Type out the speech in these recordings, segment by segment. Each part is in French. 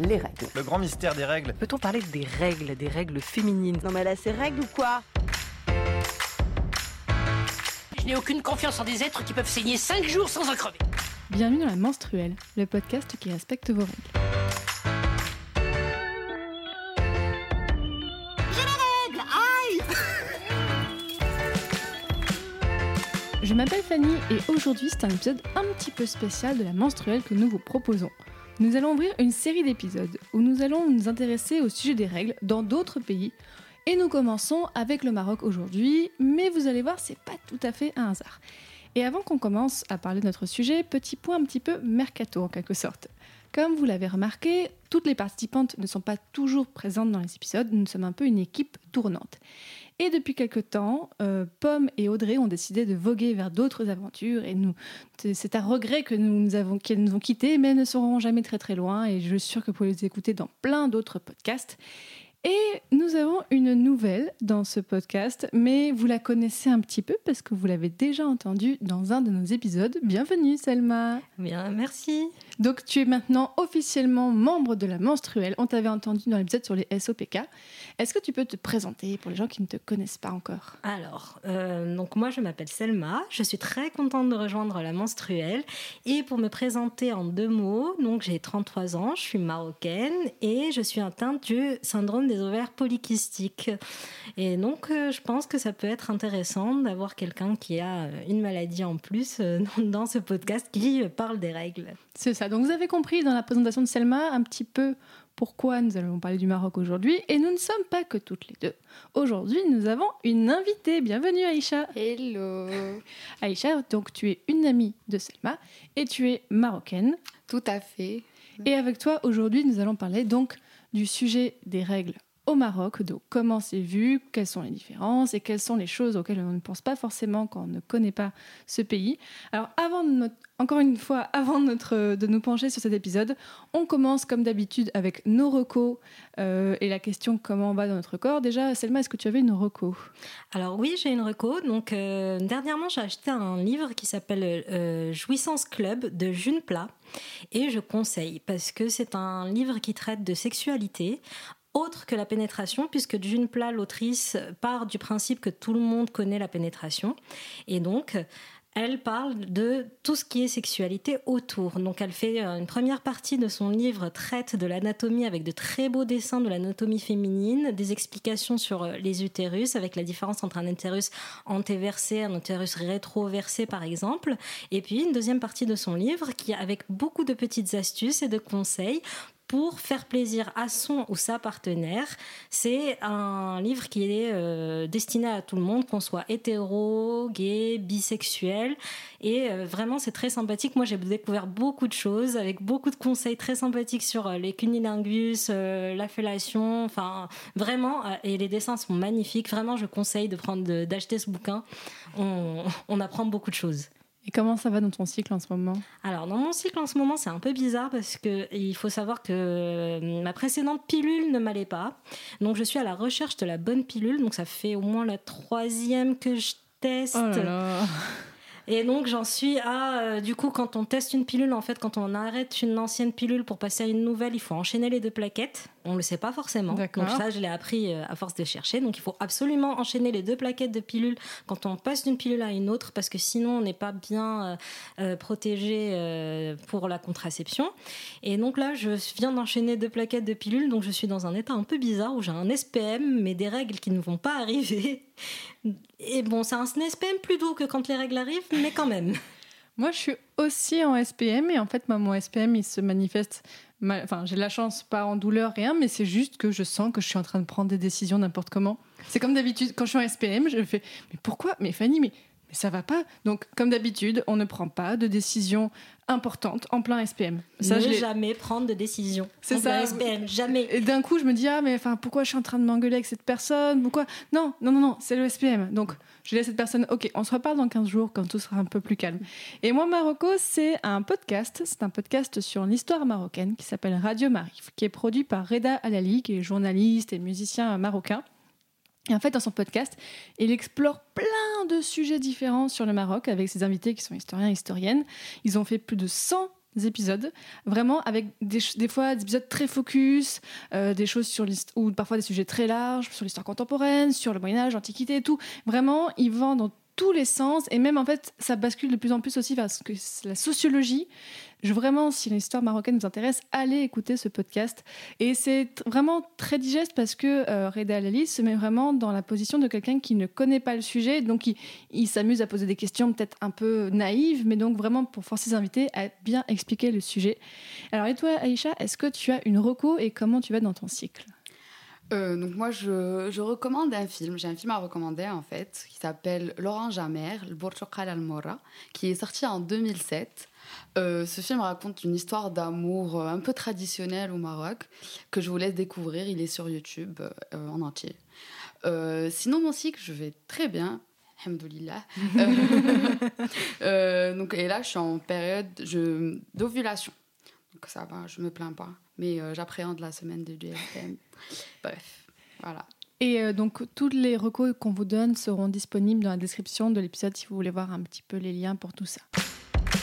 les règles. Le grand mystère des règles. Peut-on parler des règles, des règles féminines? Non mais là, c'est règles ou quoi? Je n'ai aucune confiance en des êtres qui peuvent saigner 5 jours sans en crever. Bienvenue dans la menstruelle, le podcast qui respecte vos règles. Je m'appelle Fanny et aujourd'hui c'est un épisode un petit peu spécial de la menstruelle que nous vous proposons. Nous allons ouvrir une série d'épisodes où nous allons nous intéresser au sujet des règles dans d'autres pays et nous commençons avec le Maroc aujourd'hui, mais vous allez voir c'est pas tout à fait un hasard. Et avant qu'on commence à parler de notre sujet, petit point un petit peu mercato en quelque sorte. Comme vous l'avez remarqué, toutes les participantes ne sont pas toujours présentes dans les épisodes, nous sommes un peu une équipe tournante. Et depuis quelque temps, euh, Pomme et Audrey ont décidé de voguer vers d'autres aventures et nous, c'est à regret que nous, avons, qu'elles nous ont quittés, mais elles ne seront jamais très très loin et je suis sûre que vous pouvez les écouter dans plein d'autres podcasts. Et nous avons une nouvelle dans ce podcast, mais vous la connaissez un petit peu parce que vous l'avez déjà entendue dans un de nos épisodes. Bienvenue Selma Bien, merci. Donc tu es maintenant officiellement membre de la menstruelle. On t'avait entendu dans l'épisode sur les SOPK. Est-ce que tu peux te présenter pour les gens qui ne te connaissent pas encore? Alors, euh, donc moi je m'appelle Selma, je suis très contente de rejoindre la menstruelle et pour me présenter en deux mots, donc j'ai 33 ans, je suis marocaine et je suis atteinte du syndrome des ovaires polykystiques. Et donc euh, je pense que ça peut être intéressant d'avoir quelqu'un qui a une maladie en plus euh, dans ce podcast qui parle des règles. C'est ça. Donc vous avez compris dans la présentation de Selma un petit peu pourquoi nous allons parler du Maroc aujourd'hui. Et nous ne sommes pas que toutes les deux. Aujourd'hui, nous avons une invitée. Bienvenue Aïcha. Hello. Aïcha, donc tu es une amie de Selma et tu es marocaine. Tout à fait. Et avec toi, aujourd'hui, nous allons parler donc du sujet des règles au Maroc, donc comment c'est vu, quelles sont les différences et quelles sont les choses auxquelles on ne pense pas forcément quand on ne connaît pas ce pays. Alors avant de notre, encore une fois, avant de, notre, de nous pencher sur cet épisode, on commence comme d'habitude avec nos recos euh, et la question comment va dans notre corps. Déjà, Selma, est-ce que tu avais une reco? Alors oui, j'ai une reco. Donc euh, dernièrement, j'ai acheté un livre qui s'appelle euh, Jouissance Club de June Plat et je conseille parce que c'est un livre qui traite de sexualité autre que la pénétration, puisque d'une Plat, l'autrice, part du principe que tout le monde connaît la pénétration. Et donc, elle parle de tout ce qui est sexualité autour. Donc elle fait une première partie de son livre traite de l'anatomie avec de très beaux dessins de l'anatomie féminine, des explications sur les utérus avec la différence entre un utérus antéversé un utérus rétroversé par exemple. Et puis une deuxième partie de son livre qui avec beaucoup de petites astuces et de conseils pour faire plaisir à son ou sa partenaire. C'est un livre qui est euh, destiné à tout le monde, qu'on soit hétéro, gay, bisexuel. Et euh, vraiment, c'est très sympathique. Moi, j'ai découvert beaucoup de choses avec beaucoup de conseils très sympathiques sur euh, les cunilingus, la fellation. Enfin, vraiment. et les dessins sont magnifiques. Vraiment, je conseille d'acheter ce bouquin. On apprend beaucoup de choses. Et comment ça va dans ton cycle en ce moment? Alors dans mon cycle en ce moment, c'est un peu bizarre parce que il faut savoir que ma précédente pilule ne m'allait pas. Donc je suis à la recherche de la bonne pilule. Donc ça fait au moins la troisième que je teste. Oh là là. Et donc j'en suis à, euh, du coup, quand on teste une pilule, en fait, quand on arrête une ancienne pilule pour passer à une nouvelle, il faut enchaîner les deux plaquettes. On le sait pas forcément. Donc ça, je l'ai appris euh, à force de chercher. Donc il faut absolument enchaîner les deux plaquettes de pilules quand on passe d'une pilule à une autre, parce que sinon on n'est pas bien euh, euh, protégé euh, pour la contraception. Et donc là, je viens d'enchaîner deux plaquettes de pilules, donc je suis dans un état un peu bizarre où j'ai un SPM, mais des règles qui ne vont pas arriver. Et bon, c'est un SPM plus doux que quand les règles arrivent, mais quand même. Moi, je suis aussi en SPM et en fait, moi, mon SPM, il se manifeste. Enfin, j'ai de la chance, pas en douleur, rien, mais c'est juste que je sens que je suis en train de prendre des décisions n'importe comment. C'est comme d'habitude, quand je suis en SPM, je fais Mais pourquoi? Mais Fanny, mais, mais ça va pas. Donc, comme d'habitude, on ne prend pas de décisions importantes en plein SPM. Ça, ne jamais prendre de décision. C'est ça. SPM, jamais. Et d'un coup, je me dis ah mais enfin pourquoi je suis en train de m'engueuler avec cette personne Pourquoi Non, non non non, c'est le SPM. Donc je laisse cette personne. Ok, on se reparle dans 15 jours quand tout sera un peu plus calme. Et moi Marocco, c'est un podcast. C'est un podcast sur l'histoire marocaine qui s'appelle Radio Marif, qui est produit par Reda Alali, qui est journaliste et musicien marocain. Et en fait, dans son podcast, il explore plein de sujets différents sur le Maroc avec ses invités qui sont historiens et historiennes. Ils ont fait plus de 100 épisodes, vraiment avec des, fois des épisodes très focus, euh, des choses sur ou parfois des sujets très larges sur l'histoire contemporaine, sur le Moyen Âge, l'Antiquité et tout. Vraiment, il vend dans tous les sens et même en fait, ça bascule de plus en plus aussi vers la sociologie. Je, vraiment, si l'histoire marocaine vous intéresse, allez écouter ce podcast. Et c'est vraiment très digeste parce que euh, Reda Alali se met vraiment dans la position de quelqu'un qui ne connaît pas le sujet, donc il, s'amuse à poser des questions peut-être un peu naïves, mais donc vraiment pour forcer ses invités à bien expliquer le sujet. Alors et toi, Aïcha, est-ce que tu as une reco et comment tu vas dans ton cycle? Euh, donc moi, je, recommande un film. J'ai un film à recommander en fait qui s'appelle L'Orange amère, le Burchokal al Mora, qui est sorti en 2007. Euh, ce film raconte une histoire d'amour euh, un peu traditionnelle au Maroc que je vous laisse découvrir. Il est sur YouTube euh, en entier. Euh, sinon, mon cycle, je vais très bien. Alhamdoulilah. Donc, et là, je suis en période je- d'ovulation. Donc ça va, je me plains pas. Mais j'appréhende la semaine de DLTM. Bref, voilà. Et donc toutes les recos qu'on vous donne seront disponibles dans la description de l'épisode si vous voulez voir un petit peu les liens pour tout ça.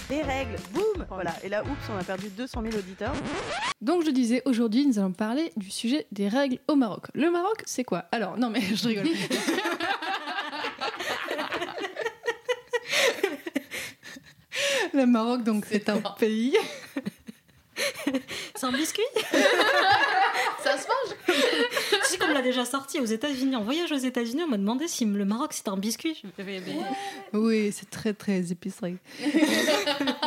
Les règles, boum Voilà, et là, oups, on a perdu 200 000 auditeurs. Donc je disais, aujourd'hui nous allons parler du sujet des règles au Maroc. Le Maroc, c'est quoi? Alors, non mais je rigole. Le Maroc, donc c'est un pays. C'est un biscuit? Ça se mange? Comme on l'a déjà sorti aux États-Unis, en voyage aux États-Unis, on m'a demandé si le Maroc c'était un biscuit. Oui, c'est très très épicerie.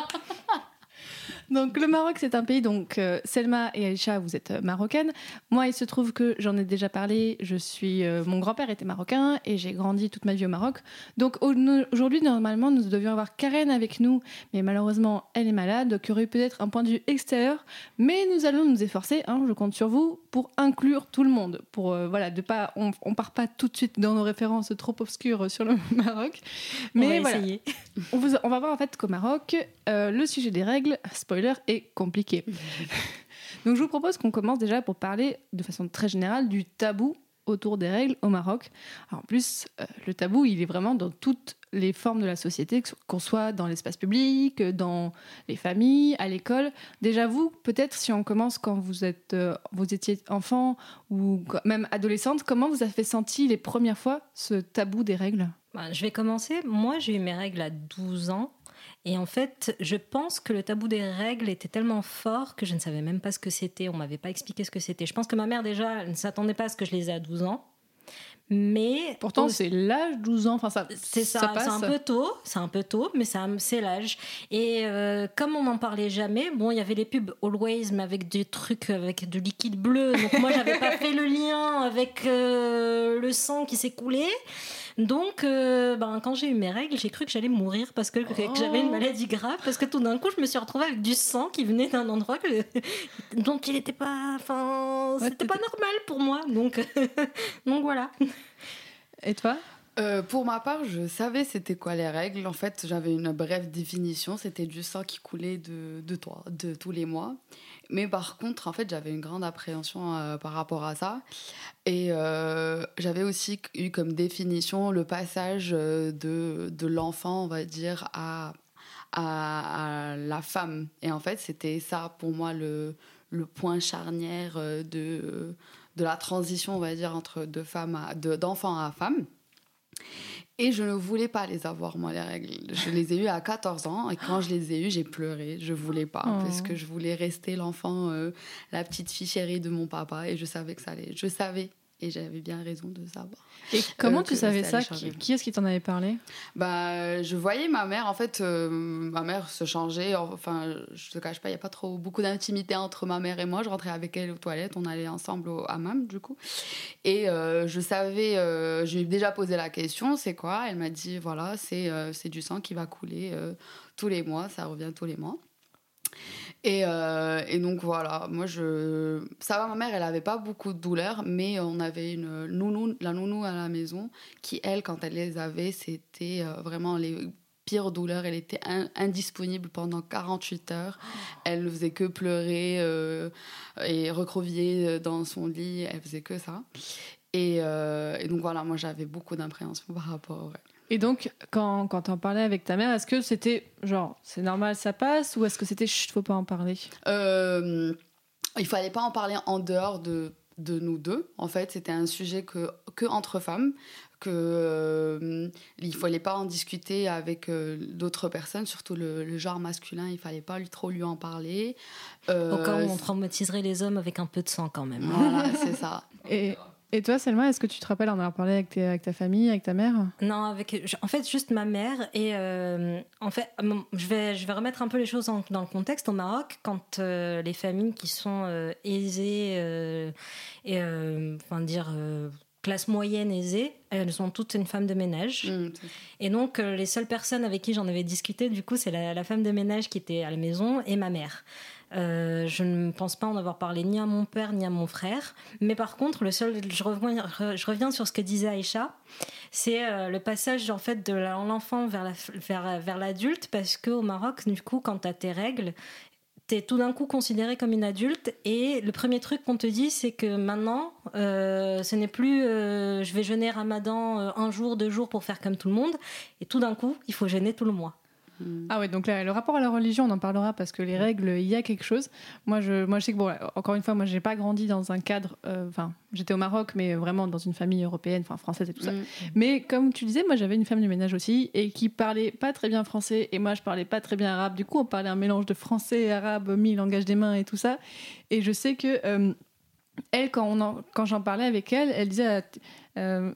donc le Maroc, c'est un pays. Donc euh, Selma et Aïcha, vous êtes euh, marocaines. Moi, il se trouve que j'en ai déjà parlé. Je suis, euh, mon grand-père était marocain et j'ai grandi toute ma vie au Maroc. Donc au- aujourd'hui, normalement, nous devions avoir Karen avec nous, mais malheureusement, elle est malade, donc il y aurait peut-être un point de vue extérieur. Mais nous allons nous efforcer. hein, je compte sur vous pour inclure tout le monde, pour euh, voilà, de pas, on, on part pas tout de suite dans nos références trop obscures sur le Maroc. on Mais va voilà. essayer. On, vous- on va voir en fait qu'au Maroc, le sujet des règles, spoiler, est compliqué. Donc je vous propose qu'on commence déjà pour parler de façon très générale du tabou autour des règles au Maroc. Alors, en plus, euh, le tabou, il est vraiment dans toutes les formes de la société, qu'on soit dans l'espace public, dans les familles, à l'école. Déjà vous, peut-être si on commence quand vous êtes, euh, vous étiez enfant ou même adolescente, comment vous avez senti les premières fois ce tabou des règles? Bah, je vais commencer. Moi, j'ai eu mes règles à 12 ans. Et en fait, je pense que le tabou des règles était tellement fort que je ne savais même pas ce que c'était. On m'avait pas expliqué ce que c'était. Je pense que ma mère, déjà, ne s'attendait pas à ce que je les ai à 12 ans. Mais Pourtant, c'est l'âge 12 ans. Enfin, ça, c'est ça, c'est un peu tôt, c'est un peu tôt, mais c'est l'âge. Et euh, comme on n'en parlait jamais, bon, il y avait les pubs Always, mais avec des trucs avec du liquide bleu. Donc moi, j'avais pas fait le lien avec euh, le sang qui s'est coulé. Donc, euh, ben, quand j'ai eu mes règles, j'ai cru que j'allais mourir parce que, que j'avais une maladie grave, parce que tout d'un coup, je me suis retrouvée avec du sang qui venait d'un endroit que, dont il n'était pas, enfin, Ouais, c'était pas normal pour moi. Donc, donc voilà. Et toi? Euh, pour ma part, je savais c'était quoi les règles. En fait, j'avais une brève définition. C'était du sang qui coulait de, de toi, de tous les mois. Mais par contre, en fait, j'avais une grande appréhension euh, par rapport à ça. Et euh, j'avais aussi eu comme définition le passage de, de l'enfant, on va dire, à, à, la femme. Et en fait, c'était ça pour moi le, le point charnière de, de la transition, on va dire, entre de- d'enfant à femme. Et je ne voulais pas les avoir, moi, les règles. Je les ai eues à 14 ans. Et quand je les ai eues, j'ai pleuré. Je voulais pas. Oh. Parce que je voulais rester l'enfant, euh, la petite fille chérie de mon papa. Et je savais que ça allait. Je savais. Et j'avais bien raison de savoir. Et comment Euh, tu savais ça Qui, est-ce qui t'en avait parlé? Bah, je voyais ma mère, en fait, euh, ma mère se changeait. Enfin, je te cache pas, il n'y a pas trop beaucoup d'intimité entre ma mère et moi. Je rentrais avec elle aux toilettes, on allait ensemble au hammam, du coup. Et euh, je savais, euh, je lui ai déjà posé la question c'est quoi? Elle m'a dit voilà, c'est c'est du sang qui va couler tous les mois, ça revient tous les mois. Et, euh, et donc voilà, moi je. Ça va, ma mère, elle avait pas beaucoup de douleurs, mais on avait une nounou, la nounou à la maison, qui elle, quand elle les avait, c'était euh, vraiment les pires douleurs. Elle était in- indisponible pendant 48 heures. Elle ne faisait que pleurer euh, et recrovier dans son lit. Elle faisait que ça. Et, donc voilà, moi j'avais beaucoup d'impréhension par rapport règles. Et donc, quand, quand t'en parlais avec ta mère, est-ce que c'était genre, c'est normal, ça passe Ou est-ce que c'était, chut, faut pas en parler? Euh, il fallait pas en parler en dehors de, de nous deux. En fait, c'était un sujet que, que entre femmes, que euh, il fallait pas en discuter avec euh, d'autres personnes, surtout le, le genre masculin. Il fallait pas lui, trop lui en parler. Euh, Au cas où on traumatiserait les hommes avec un peu de sang quand même. Voilà, c'est ça. et, et toi, Selma, est-ce que tu te rappelles en avoir parlé avec, tes- avec ta famille, avec ta mère? Non, avec en fait juste ma mère et euh, en fait je vais je vais remettre un peu les choses en- dans le contexte au Maroc quand euh, les familles qui sont euh, aisées euh, et euh, enfin dire euh, classe moyenne aisée, elles sont toutes une femme de ménage. Mm, c'est- Et donc, euh, les seules personnes avec qui j'en avais discuté, du coup, c'est la, la femme de ménage qui était à la maison et ma mère. Euh, je ne pense pas en avoir parlé ni à mon père ni à mon frère. Mais par contre, le seul, je reviens, sur ce que disait Aïcha, c'est euh, le passage en fait de l'enfant vers la- vers, vers l'adulte, parce qu'au Maroc, du coup, quand tu as tes règles, t'es tout d'un coup considéré comme une adulte. Et le premier truc qu'on te dit c'est que maintenant euh, ce n'est plus je vais jeûner Ramadan un jour deux jours pour faire comme tout le monde. Et tout d'un coup il faut jeûner tout le mois mm. Ah ouais, donc là, le rapport à la religion, on en parlera parce que les règles, il y a quelque chose. Moi, je, moi, je sais que, bon, encore une fois, moi, j'ai pas grandi dans un cadre, euh, enfin, j'étais au Maroc, mais vraiment dans une famille européenne, enfin, française et tout ça. Mm. Mais comme tu disais, moi, j'avais une femme du ménage aussi et qui parlait pas très bien français et moi, je parlais pas très bien arabe. Du coup, on parlait un mélange de français, arabe, mis langage des mains et tout ça. Et je sais que, euh, elle, quand, on en- quand j'en parlais avec elle, elle disait, euh,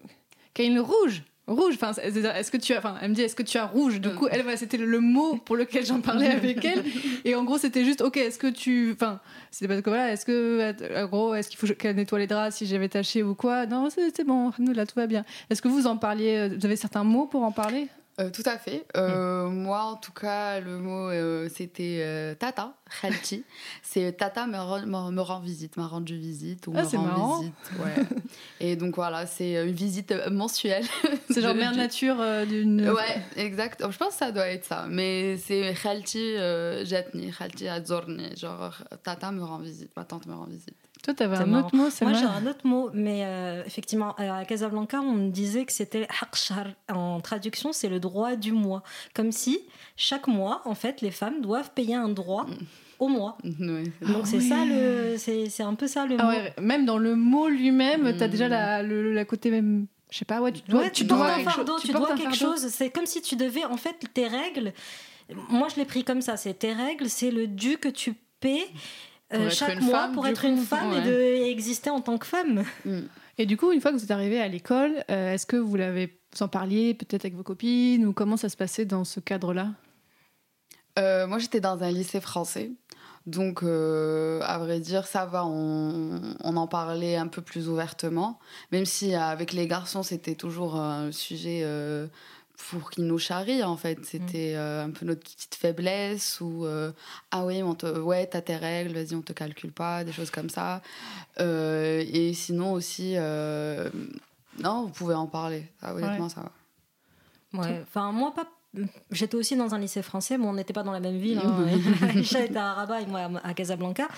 Kane rouge Rouge, enfin, elle me dit, est-ce que tu as rouge? Du coup, c'était le, mot pour lequel j'en parlais avec elle. Et en gros, c'était juste, ok, est-ce que tu, enfin, c'était parce que voilà, est-ce que, en gros, est-ce qu'il faut qu'elle nettoie les draps si j'avais taché ou quoi? Non, c'est bon, nous là, tout va bien. Est-ce que vous en parliez euh, Vous avez certains mots pour en parler? Euh, tout à fait. Euh, Moi, en tout cas, le mot, euh, c'était tata, khalti. C'est tata me rend, me, me rend visite, m'a rendu visite ou Ah, me rend marrant. visite. Ouais. Et donc voilà, c'est une visite mensuelle. C'est genre mère nature d'une. Ouais, exact. Je pense que ça doit être ça. Mais c'est khalti jatni, khalti adzorni. Genre, tata me rend visite, ma tante me rend visite. Toi, t'avais C'est un marrant. autre mot, c'est moi j'ai un autre mot mais euh, effectivement euh, à Casablanca on me disait que c'était haqshar en traduction c'est le droit du mois comme si chaque mois en fait les femmes doivent payer un droit au mois Ouais. donc c'est oui. ça le c'est un peu ça le Ah mot ouais, même dans le mot lui-même, t'as Mm. déjà la, le, la côté même. Je sais pas, ouais, tu dois, Ouais, tu, dois portes un quelque fardeau, chose- tu, portes dois quelque chose. C'est comme si tu devais, en fait, tes règles. Moi, je l'ai pris comme ça. C'est tes règles, c'est le dû que tu paies euh, Pour être chaque une mois femme, pour être coup. une femme et de et exister en tant que femme. Mm. Et du coup, une fois que vous êtes arrivé à l'école, euh, est-ce que vous l'avez vous en parliez peut-être avec vos copines ou comment ça se passait dans ce cadre-là? Euh, moi, j'étais dans un lycée français. Donc, euh, à vrai dire, ça va, on, on en parlait un peu plus ouvertement. Même si avec les garçons, c'était toujours un sujet euh, pour qu'ils nous charrient, en fait. C'était euh, un peu notre petite faiblesse ou euh, Ah oui, on te, ouais, t'as tes règles, vas-y, on te calcule pas, des choses comme ça. Euh, et sinon aussi, non, vous pouvez en parler. Ça, honnêtement, ça va. Ouais. Enfin, moi, pas. J'étais aussi dans un lycée français, mais on n'était pas dans la même ville. Hein. Aïcha était à Rabat et moi à Casablanca.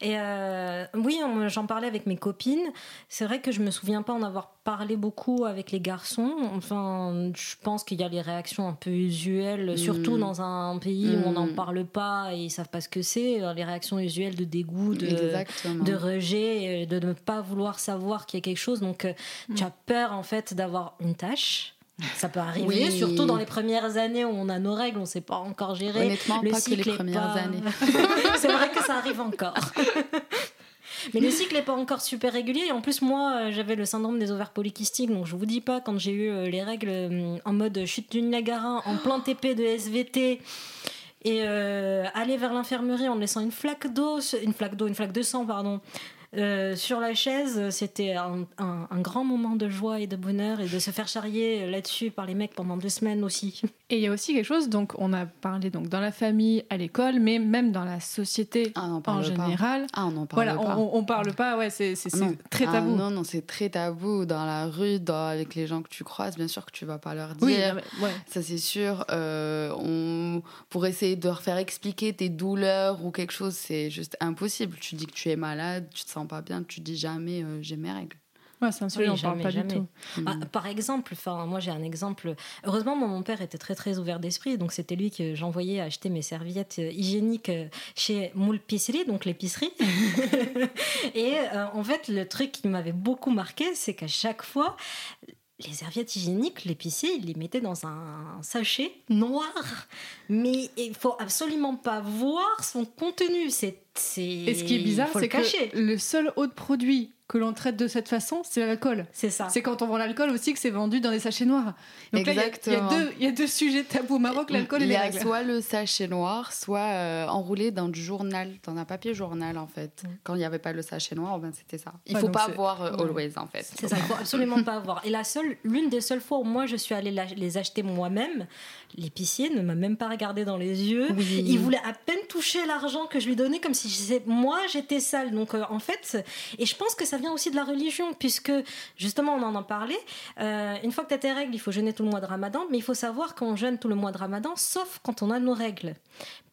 Et euh, oui, j'en parlais avec mes copines. C'est vrai que je me souviens pas en avoir parlé beaucoup avec les garçons. Enfin, je pense qu'il y a les réactions un peu usuelles, surtout Mm. dans un pays où on n'en Mm. parle pas et ils savent pas ce que c'est. Les réactions usuelles de dégoût, de, Exactement. de rejet, euh, de ne pas vouloir savoir qu'il y a quelque chose. Donc, euh, tu as peur en fait d'avoir une tâche. Ça peut arriver, Oui. surtout dans les premières années où on a nos règles, on ne sait pas encore gérer. Honnêtement, Le pas que les cycle premières pas- années. C'est vrai que ça arrive encore. Mais le cycle n'est pas encore super régulier. Et en plus, moi, euh, j'avais le syndrome des ovaires polykystiques. Donc, je vous dis pas, quand j'ai eu euh, les règles euh, en mode chute du Niagara, en plein TP de SVT, et euh, aller vers l'infirmerie en laissant une flaque d'eau, une flaque d'eau, une flaque de sang, pardon. Euh, sur la chaise, c'était un, un- un grand moment de joie et de bonheur et de se faire charrier là-dessus par les mecs pendant deux semaines aussi. Et il y a aussi quelque chose, donc on a parlé donc dans la famille, à l'école, mais même dans la société Ah, on en général. Ah, on n'en parle Voilà, pas. on, on parle pas, ouais, c'est Non. très Ah, tabou. non, non, c'est très tabou. Dans la rue, dans, avec les gens que tu croises, bien sûr que tu vas pas leur dire. oui, mais- ouais. Ça, c'est sûr. Euh, on, pour essayer de leur faire expliquer tes douleurs ou quelque chose, c'est juste impossible. Tu dis que tu es malade, tu te sens pas bien, tu dis jamais euh, j'ai mes règles. Ouais, c'est un sujet Oui, dont on parle pas jamais. du tout. Ah, par exemple, enfin, moi j'ai un exemple. Heureusement, moi, mon père était très très ouvert d'esprit, donc c'était lui que j'envoyais acheter mes serviettes euh, hygiéniques euh, chez Moule Pisserie, donc l'épicerie. Et euh, en fait, le truc qui m'avait beaucoup marqué, c'est qu'à chaque fois, les serviettes hygiéniques, l'épicier, il les mettait dans un sachet noir. Mais il faut absolument pas voir son contenu. C'est c'est- Et ce qui est bizarre, c'est le que le seul autre produit que l'on traite de cette façon, c'est l'alcool. C'est ça. C'est quand on vend l'alcool aussi que c'est vendu dans des sachets noirs. Donc là, il y a- il y, a Exactement. deux- il y a deux sujets tabous au Maroc, l'alcool et Il y les a règles. soit le sachet noir, soit euh, enroulé dans du journal, dans un papier journal en fait. Mm. Quand il n'y avait pas le sachet noir, ben, c'était ça. Il Ouais, faut pas c'est- voir euh, always en fait. C'est ça, il faut absolument pas avoir. Et la seule, l'une des seules fois où moi je suis allée les acheter moi-même, l'épicier ne m'a même pas regardé dans les yeux. Il voulait à peine toucher l'argent que je lui donnais, comme si je disais, moi j'étais sale. Donc euh, en fait, et je pense que ça vient aussi de la religion, puisque justement on en a parlé. euh, une fois que tu as tes règles, il faut jeûner tout le mois de Ramadan, mais il faut savoir qu'on jeûne tout le mois de Ramadan, sauf quand on a nos règles.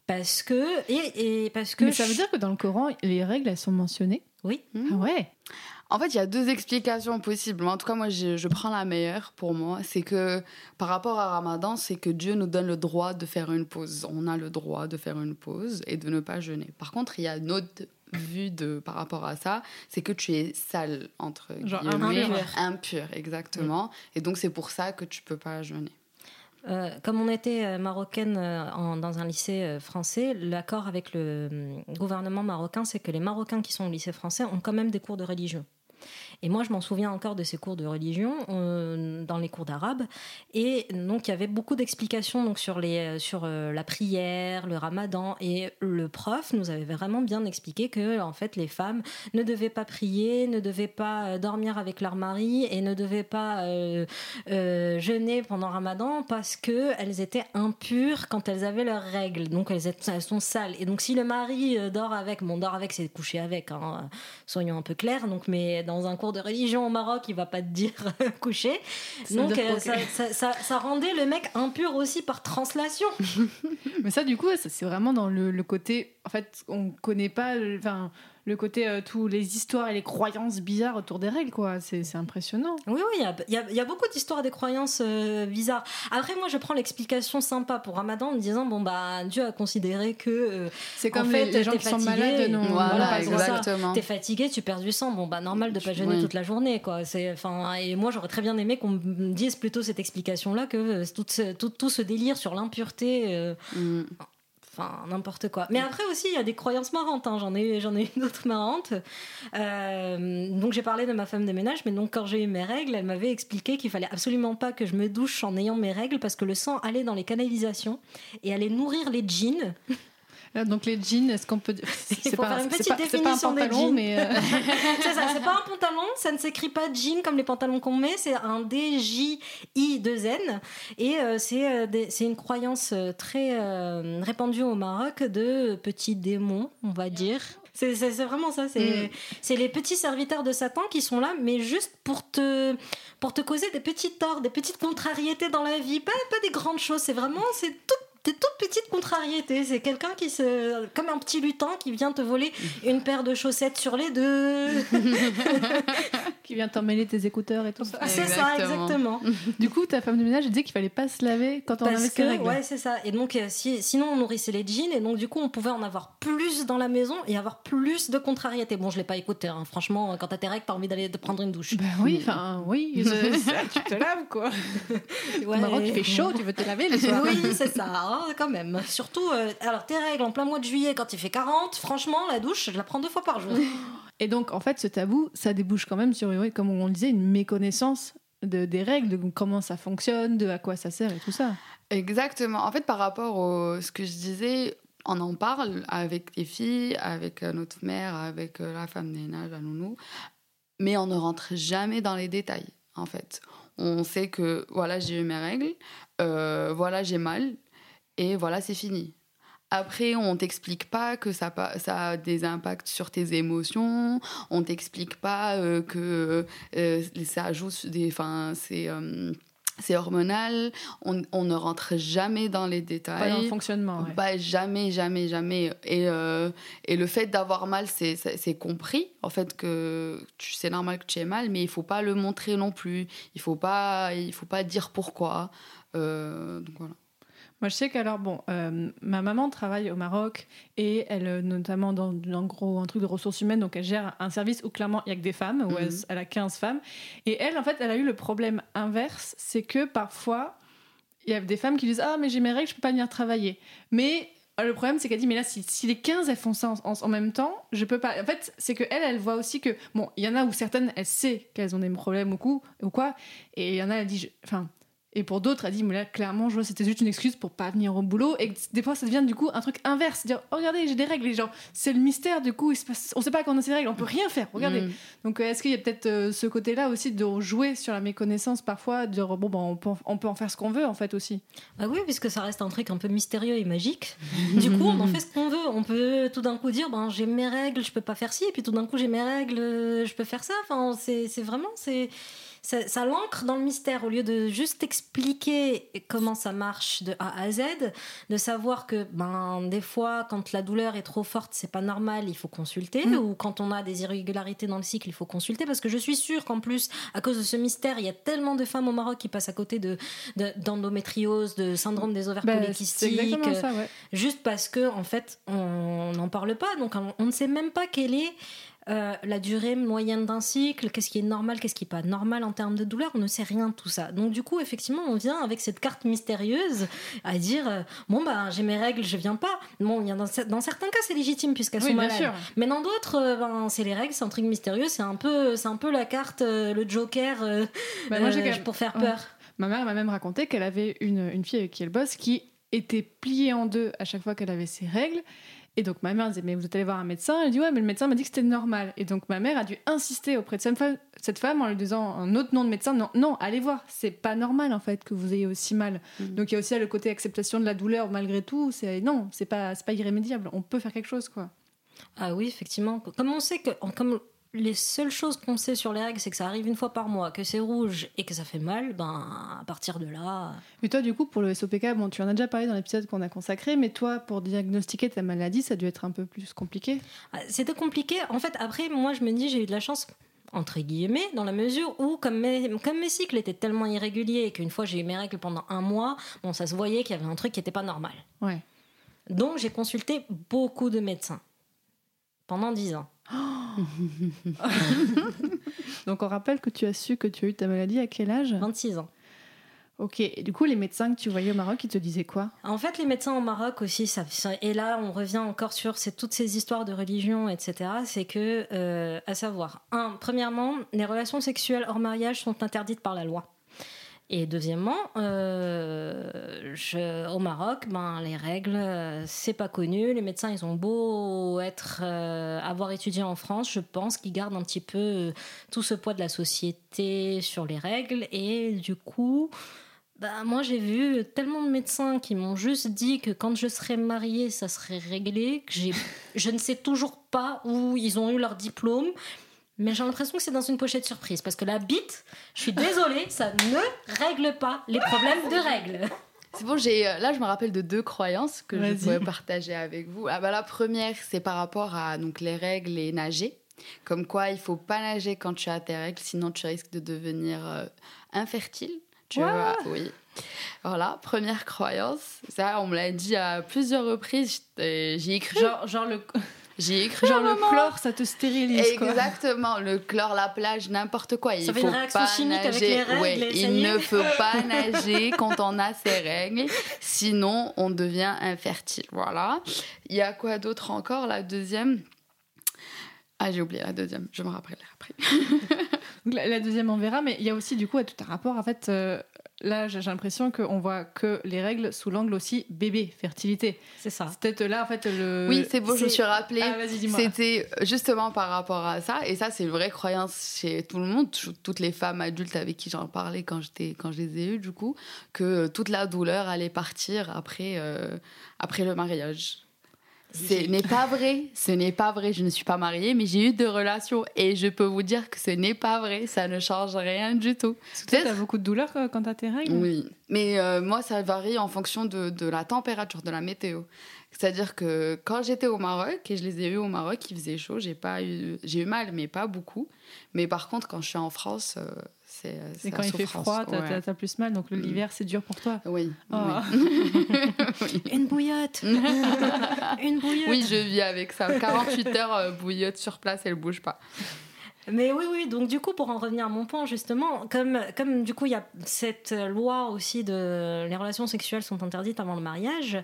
Parce que et, et parce que Mais ça veut dire que dans le Coran, les règles, elles sont mentionnées oui. Ah ouais En fait, il y a deux explications possibles. En tout cas, moi, je, je prends la meilleure pour moi. C'est que par rapport à Ramadan, c'est que Dieu nous donne le droit de faire une pause. On a le droit de faire une pause et de ne pas jeûner. Par contre, il y a une autre vue de, par rapport à ça, c'est que tu es sale, entre Genre guillemets. impur. Impur, exactement. Et donc, c'est pour ça que tu peux pas jeûner. Euh, comme on était euh, marocaine euh, en- dans un lycée français, l'accord avec le euh, gouvernement marocain, c'est que les Marocains qui sont au lycée français ont quand même des cours de religion. Et moi, je m'en souviens encore de ces cours de religion euh, dans les cours d'arabe. Et donc, il y avait beaucoup d'explications donc sur les euh, sur euh, la prière, le Ramadan. Et le prof nous avait vraiment bien expliqué que en fait, les femmes ne devaient pas prier, ne devaient pas dormir avec leur mari et ne devaient pas jeûner pendant Ramadan parce que elles étaient impures quand elles avaient leurs règles. Donc elles, êtes- elles sont sales. Et donc si le mari dort avec, bon dort avec c'est coucher avec, hein, soyons un peu clairs. Donc mais un cours de religion au Maroc, il va pas te dire coucher. Ça veut Donc euh, ça, ça- ça- ça rendait le mec impur aussi par translation. Mais ça, du coup, c'est vraiment dans le, le côté. En fait, on connaît pas. Enfin, le côté. euh, tous les histoires et les croyances bizarres autour des règles, quoi. C'est impressionnant. Oui, oui, il y a, il y a- il y a beaucoup d'histoires et des croyances euh, bizarres. Après, moi, je prends l'explication sympa pour Ramadan en me disant, bon, bah, Dieu a considéré que euh, C'est comme En fait, les, les gens qui sont malades, non. voilà, exactement. t'es fatigué, tu perds du sang. Bon, bah, normal de pas jeûner Oui. toute la journée, quoi. C'est, enfin, et moi, j'aurais très bien aimé qu'on me dise plutôt cette explication-là que euh, tout, ce, tout, tout ce délire sur l'impureté. euh, Mm. Enfin, n'importe quoi. Mais après aussi, il y a des croyances marrantes. hein. J'en ai, j'en ai une autre marrante. Euh, donc, j'ai parlé de ma femme de ménage, mais donc quand j'ai eu mes règles, elle m'avait expliqué qu'il fallait absolument pas que je me douche en ayant mes règles parce que le sang allait dans les canalisations et allait nourrir les jeans. Là, donc les jeans, est-ce qu'on peut C'est pas, faire une petite pas, pas un définition des pantalon, jeans. mais euh, c'est ça, c'est pas un pantalon, ça ne s'écrit pas jean comme les pantalons qu'on met, c'est un D-J-I-2-N. Et euh, c'est euh, c'est une croyance très répandue au Maroc de petits démons, on va dire. C'est vraiment ça, c'est Mm. c'est les petits serviteurs de Satan qui sont là, mais juste pour te, pour te causer des petits torts, des petites contrariétés dans la vie, pas, pas des grandes choses, c'est vraiment c'est tout des toutes petites contrariétés. C'est quelqu'un qui se. comme un petit lutin qui vient te voler une paire de chaussettes sur les deux. qui vient t'emmêler tes écouteurs et tout ça. C'est ça, Exactement. Du coup, ta femme de ménage disait qu'il fallait pas se laver quand on avait Parce ses que, règles. ouais, c'est ça. Et donc, euh, si, sinon, on nourrissait les jeans, et donc, du coup, on pouvait en avoir plus dans la maison et avoir plus de contrariétés. Bon, je l'ai pas écouté, hein. franchement, quand t'as tes règles, t'as envie d'aller de prendre une douche. Bah oui, enfin oui, tu te laves quoi. Ouais. Au Maroc, il fait chaud, tu veux te laver le soir. Oui, c'est ça, hein, quand même. Surtout, euh, alors tes règles en plein mois de juillet, quand il fait 40, franchement, la douche, je la prends deux fois par jour. Et donc, en fait, ce tabou, ça débouche quand même sur, oui, comme on le disait, une méconnaissance de, des règles, de comment ça fonctionne, de à quoi ça sert et tout ça. Exactement. En fait, par rapport à ce que je disais, on en parle avec les filles, avec euh, notre mère, avec euh, la femme de ménage, la nounou, mais on ne rentre jamais dans les détails, en fait. On sait que, voilà, j'ai eu mes règles, euh, voilà, j'ai mal, et voilà, c'est fini. Après, on t'explique pas que ça, a des impacts sur tes émotions. On t'explique pas euh, que euh, ça ajoute des, enfin, c'est, euh, c'est hormonal, on, on ne rentre jamais dans les détails. Pas dans le fonctionnement. ouais. Bah, jamais, jamais, jamais. Et, et le fait d'avoir mal, c'est- compris. En fait, que c'est normal que tu aies mal, mais il faut pas le montrer non plus. Il faut pas, il faut pas dire pourquoi. Donc voilà. Moi, je sais qu'alors, bon, euh, ma maman travaille au Maroc et elle, euh, notamment dans, en gros, un truc de ressources humaines, donc elle gère un service où clairement il n'y a que des femmes, où Mhm. elle, elle a 15 femmes. Et elle, en fait, elle a eu le problème inverse, c'est que parfois, il y a des femmes qui disent Ah, mais j'ai mes règles, je peux pas venir travailler. Mais euh, le problème, c'est qu'elle dit Mais là, si, si les 15 elles font ça en, même temps, je peux pas. En fait, c'est que elle, elle voit aussi que, bon, il y en a où certaines, elle sait qu'elles ont des problèmes ou, coup, ou quoi, et il y en a, elle dit je- Enfin. Et pour d'autres, elle dit, mais là, clairement, je vois, c'était juste une excuse pour pas venir au boulot. Et des fois, ça devient du coup un truc inverse. Dire, oh, regardez, j'ai des règles. Et genre, c'est le mystère, du coup, il se passe... on sait pas quand on a ces règles, on peut rien faire. Regardez. Mm. Donc, euh, est-ce qu'il y a peut-être euh, ce côté-là aussi de jouer sur la méconnaissance parfois, de dire, bon, ben, on, peut, en- on peut en faire ce qu'on veut, en fait, aussi. Ah oui, puisque ça reste un truc un peu mystérieux et magique. Du coup, on en fait ce qu'on veut. On peut tout d'un coup dire, ben j'ai mes règles, je peux pas faire ci, et puis tout d'un coup j'ai mes règles, euh, je peux faire ça. Enfin, c'est c'est vraiment, c'est ça, ça l'ancre dans le mystère au lieu de juste expliquer comment ça marche de A à Z, de savoir que ben des fois quand la douleur est trop forte, c'est pas normal, il faut consulter, Mm. ou quand on a des irrégularités dans le cycle, il faut consulter parce que je suis sûre qu'en plus à cause de ce mystère, il y a tellement de femmes au Maroc qui passent à côté de de- d'endométriose, de syndrome des ovaires c'est polykystiques, exactement ça, ouais. juste parce que en fait on n'en parle pas donc on, on ne sait même pas quelle est euh, la durée moyenne d'un cycle, qu'est-ce qui est normal, qu'est-ce qui est pas normal en termes de douleur, on ne sait rien de tout ça. Donc du coup, effectivement, on vient avec cette carte mystérieuse à dire euh, bon bah j'ai mes règles, je viens pas. Bon, il y a dans, dans certains cas c'est légitime puisqu'elles Oui, sont malades. sûr. Mais dans d'autres, euh, ben, c'est les règles, c'est un truc mystérieux, c'est un peu, c'est un peu la carte, le Joker Bah, moi, même- pour faire peur. Ma mère m'a même raconté qu'elle avait une, une fille avec qui elle bosse qui était pliée en deux à chaque fois qu'elle avait ses règles. Et donc ma mère disait mais vous êtes allé voir un médecin Elle dit ouais mais le médecin m'a dit que c'était normal. Et donc ma mère a dû insister auprès de cette femme, en lui disant un autre nom de médecin non non allez voir c'est pas normal en fait que vous ayez aussi mal. Mhm. Donc il y a aussi le côté acceptation de la douleur malgré tout. C'est non c'est pas c'est pas irrémédiable. On peut faire quelque chose quoi. Ah oui, effectivement. Comme on sait que, comme les seules choses qu'on sait sur les règles, c'est que ça arrive une fois par mois, que c'est rouge et que ça fait mal, ben à partir de là. Mais toi du coup pour le SOPK bon tu en as déjà parlé dans l'épisode qu'on a consacré mais toi pour diagnostiquer ta maladie ça a dû être un peu plus compliqué. Ah, C'était compliqué. En fait, après, moi, je me dis, j'ai eu de la chance entre guillemets, dans la mesure où, comme mes, comme mes cycles étaient tellement irréguliers et qu'une fois j'ai eu mes règles pendant un mois, bon, ça se voyait qu'il y avait un truc qui n'était pas normal. Ouais. Donc j'ai consulté beaucoup de médecins pendant dix ans. Donc on rappelle que tu as su que tu as eu ta maladie à quel âge? 26 ans. Ok, et du coup les médecins que tu voyais au Maroc, ils te disaient quoi? En fait, les médecins au Maroc aussi, ça, et là, on revient encore sur toutes ces histoires de religion, etc. C'est que, euh, à savoir, un, premièrement, les relations sexuelles hors mariage sont interdites par la loi. Et deuxièmement, euh, au Maroc, ben, les règles, euh, c'est pas connu. Les médecins, ils ont beau être, euh, avoir étudié en France, je pense qu'ils gardent un petit peu tout ce poids de la société sur les règles. Et du coup, bah, moi, j'ai vu tellement de médecins qui m'ont juste dit que quand je serais mariée, ça serait réglé, que je ne sais toujours pas où ils ont eu leur diplôme. Mais j'ai l'impression que c'est dans une pochette surprise. Parce que la bite, je suis désolée, ça ne règle pas les problèmes de règles. C'est bon, j'ai euh, là je me rappelle de deux croyances que je pourrais partager avec vous. Ah bah, la première, c'est par rapport à donc les règles et nager. Comme quoi, il faut pas nager quand tu as tes règles, sinon tu risques de devenir euh, infertile. Tu vois, oui. Voilà, première croyance. Ça, on me l'a dit à plusieurs reprises. J'y ai cru. Genre, genre le, J'y ai cru. genre le chlore, ça te stérilise quoi. Exactement, le chlore, la plage, n'importe quoi. Il Ça fait faut une réaction pas chimique avec nager. les règles Ouais, il ne faut pas nager quand on a ses règles, sinon on devient infertile. Voilà. Il y a quoi d'autre encore La deuxième? Ah, j'ai oublié la deuxième. Je me rappellerai après. La, la deuxième on verra, mais il y a aussi du coup à tout un rapport. En fait, euh, là j'ai l'impression qu'on voit que les règles sous l'angle aussi bébé, fertilité. C'est ça. C'est peut-être là en fait le. Oui, c'est beau, je me suis rappelé. Ah, vas-y, dis-moi. C'était justement par rapport à ça, et ça, c'est une vraie croyance chez tout le monde, tou- toutes les femmes adultes avec qui j'en parlais quand, j'étais, quand je les ai eues, du coup, que toute la douleur allait partir après, euh, après le mariage. Ce n'est pas vrai, ce n'est pas vrai, je ne suis pas mariée, mais j'ai eu deux relations. Et je peux vous dire que ce n'est pas vrai, ça ne change rien du tout. Toi, t'as beaucoup de douleur euh, quand t'as tes règles. Oui, mais euh, moi ça varie en fonction de, de la température, de la météo. C'est-à-dire que quand j'étais au Maroc et je les ai eu au Maroc, il faisait chaud, j'ai pas eu, j'ai eu mal, mais pas beaucoup. Mais par contre, quand je suis en France, euh, c'est. c'est Et quand il fait froid, t'as ouais. plus mal, donc Mm. l'hiver, c'est dur pour toi. Oui. Oh. oui. Une bouillotte Une bouillotte Oui, je vis avec ça. 48 heures euh, bouillotte sur place, elle bouge pas. Mais oui, oui, donc du coup, pour en revenir à mon point, justement, comme, comme du coup, il y a cette loi aussi de les relations sexuelles sont interdites avant le mariage,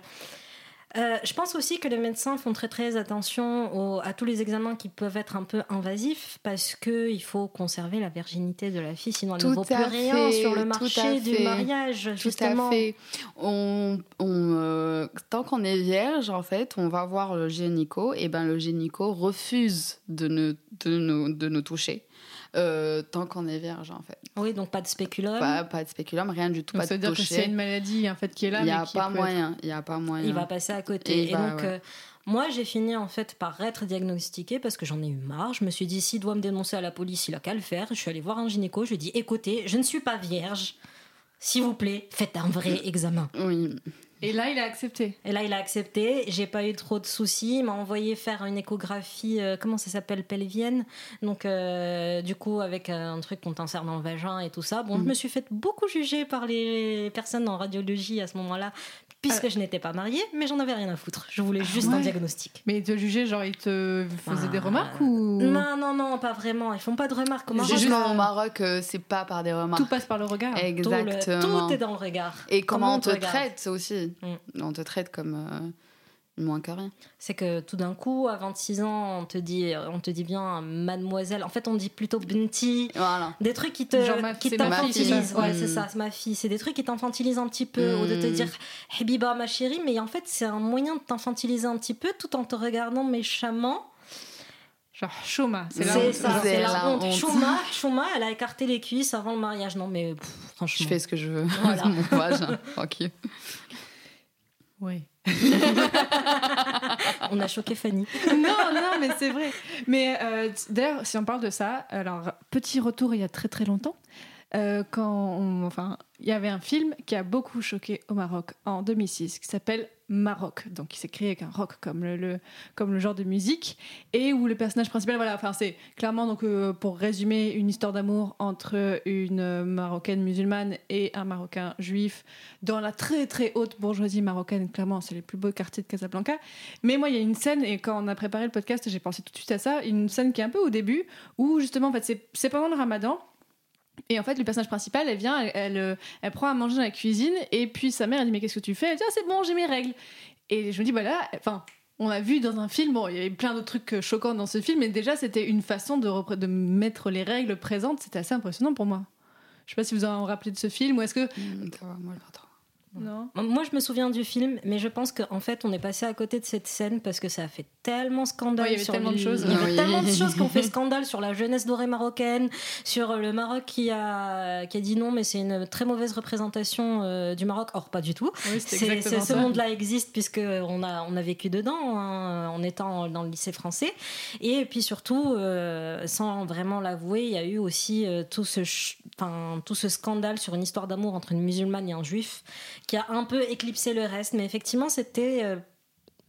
euh, je pense aussi que les médecins font très très attention au- à tous les examens qui peuvent être un peu invasifs parce qu'il faut conserver la virginité de la fille, sinon elle ne Tout vaut plus rien sur le tout marché du mariage, Tout justement. à fait. On, on, euh, tant qu'on est vierge, en fait, on va voir le gynéco. Et ben, le gynéco refuse de nous, de nous, de nous toucher. Euh, tant qu'on est vierge, en fait. Oui, donc pas de spéculum. Pas, pas de spéculum, rien du tout, Donc pas ça veut de dire que s'il y a toucher. une maladie en fait, qui est là, Il n'y mais a qui pas moyen. Il n'y a pas moyen. il va passer à côté. Et va, donc, ouais. euh, moi, j'ai fini en fait par être diagnostiquée parce que j'en ai eu marre. Je me suis dit, s'il doit me dénoncer à la police, il a qu'à le faire. Je suis allée voir un gynéco. Je lui ai dit, écoutez, je ne suis pas vierge. S'il vous plaît, faites un vrai examen. Oui. Et là, il a accepté. Et là, il a accepté. J'ai pas eu trop de soucis. Il m'a envoyé faire une échographie, euh, comment ça s'appelle, pelvienne. Donc, euh, du coup, avec euh, un truc qu'on t'insère dans le vagin et tout ça. Bon, je Mhm. me suis fait beaucoup juger par les personnes en radiologie à ce moment-là, puisque je n'étais pas mariée, mais j'en avais rien à foutre. Je voulais juste un ouais. diagnostic. Mais il te jugeait, genre, il te faisait des Ah. remarques ou Non, non, non, pas vraiment. Ils font pas de remarques. Au Maroc, Justement, euh, au Maroc, euh, c'est pas par des remarques. tout passe par le regard tout, le- Exactement. tout est dans le regard. Et comment, on te traite aussi. Mm. On te traite comme euh, moins que rien. C'est que tout d'un coup, à 26 ans, on te dit, on te dit bien mademoiselle. En fait, on dit plutôt Bunty. Voilà. Des trucs qui te qui t'infantilisent. Ouais, Mm. c'est ça, c'est ma fille. C'est des trucs qui t'infantilisent un petit peu. Ou de te Mm. dire Habiba, ma chérie. Mais en fait, c'est un moyen de t'infantiliser un petit peu tout en te regardant méchamment. Genre, Shoma, c'est la honte. ça, C'est la la honte. honte. Chouma, Chouma, elle a écarté les cuisses avant le mariage. Non, mais pff, franchement. Je fais ce que je veux. Voilà. Mon vagin, tranquille. Oui. On a choqué Fanny. non, non, mais c'est vrai. Mais euh, d'ailleurs, si on parle de ça, alors petit retour il y a très très longtemps, euh, quand enfin, il y avait un film qui a beaucoup choqué au Maroc en 2006 qui s'appelle Maroc, donc il s'est créé avec un rock comme le, comme le genre de musique et où le personnage principal, voilà, enfin c'est clairement donc euh, pour résumer une histoire d'amour entre une marocaine musulmane et un marocain juif dans la très très haute bourgeoisie marocaine. Clairement, c'est les plus beaux quartiers de Casablanca. Mais moi, il y a une scène, et quand on a préparé le podcast, j'ai pensé tout de suite à ça, une scène qui est un peu au début, où justement, en fait, c'est pendant le ramadan. Et en fait, le personnage principal, elle vient, elle, elle, euh, elle prend à manger dans la cuisine, et puis sa mère, elle dit Mais qu'est-ce que tu fais? Elle dit Ah, c'est bon, j'ai mes règles. Et je me dis Bah là, enfin. On a vu dans un film, bon, il y avait plein d'autres trucs euh, choquants dans ce film, mais déjà c'était une façon de, mettre les règles présentes. C'était assez impressionnant pour moi. Je sais pas si vous en rappelez de ce film, ou est-ce que. Mm. Non. Moi, je me souviens du film, mais je pense qu'en fait, on est passé à côté de cette scène parce que ça a fait tellement scandale. Ouais, il y avait sur tellement de choses. Il y avait Oui. tellement de choses qui ont fait scandale sur la jeunesse dorée marocaine, sur le Maroc qui a, qui a dit non, mais c'est une très mauvaise représentation euh, du Maroc. Or, pas du tout. Oui, C'est, ce monde-là existe puisque on a, on a vécu dedans hein, en étant dans le lycée français. Et puis surtout, euh, sans vraiment l'avouer, il y a eu aussi euh, tout, ce tout ce scandale sur une histoire d'amour entre une musulmane et un juif qui a un peu éclipsé le reste. Mais effectivement, c'était euh,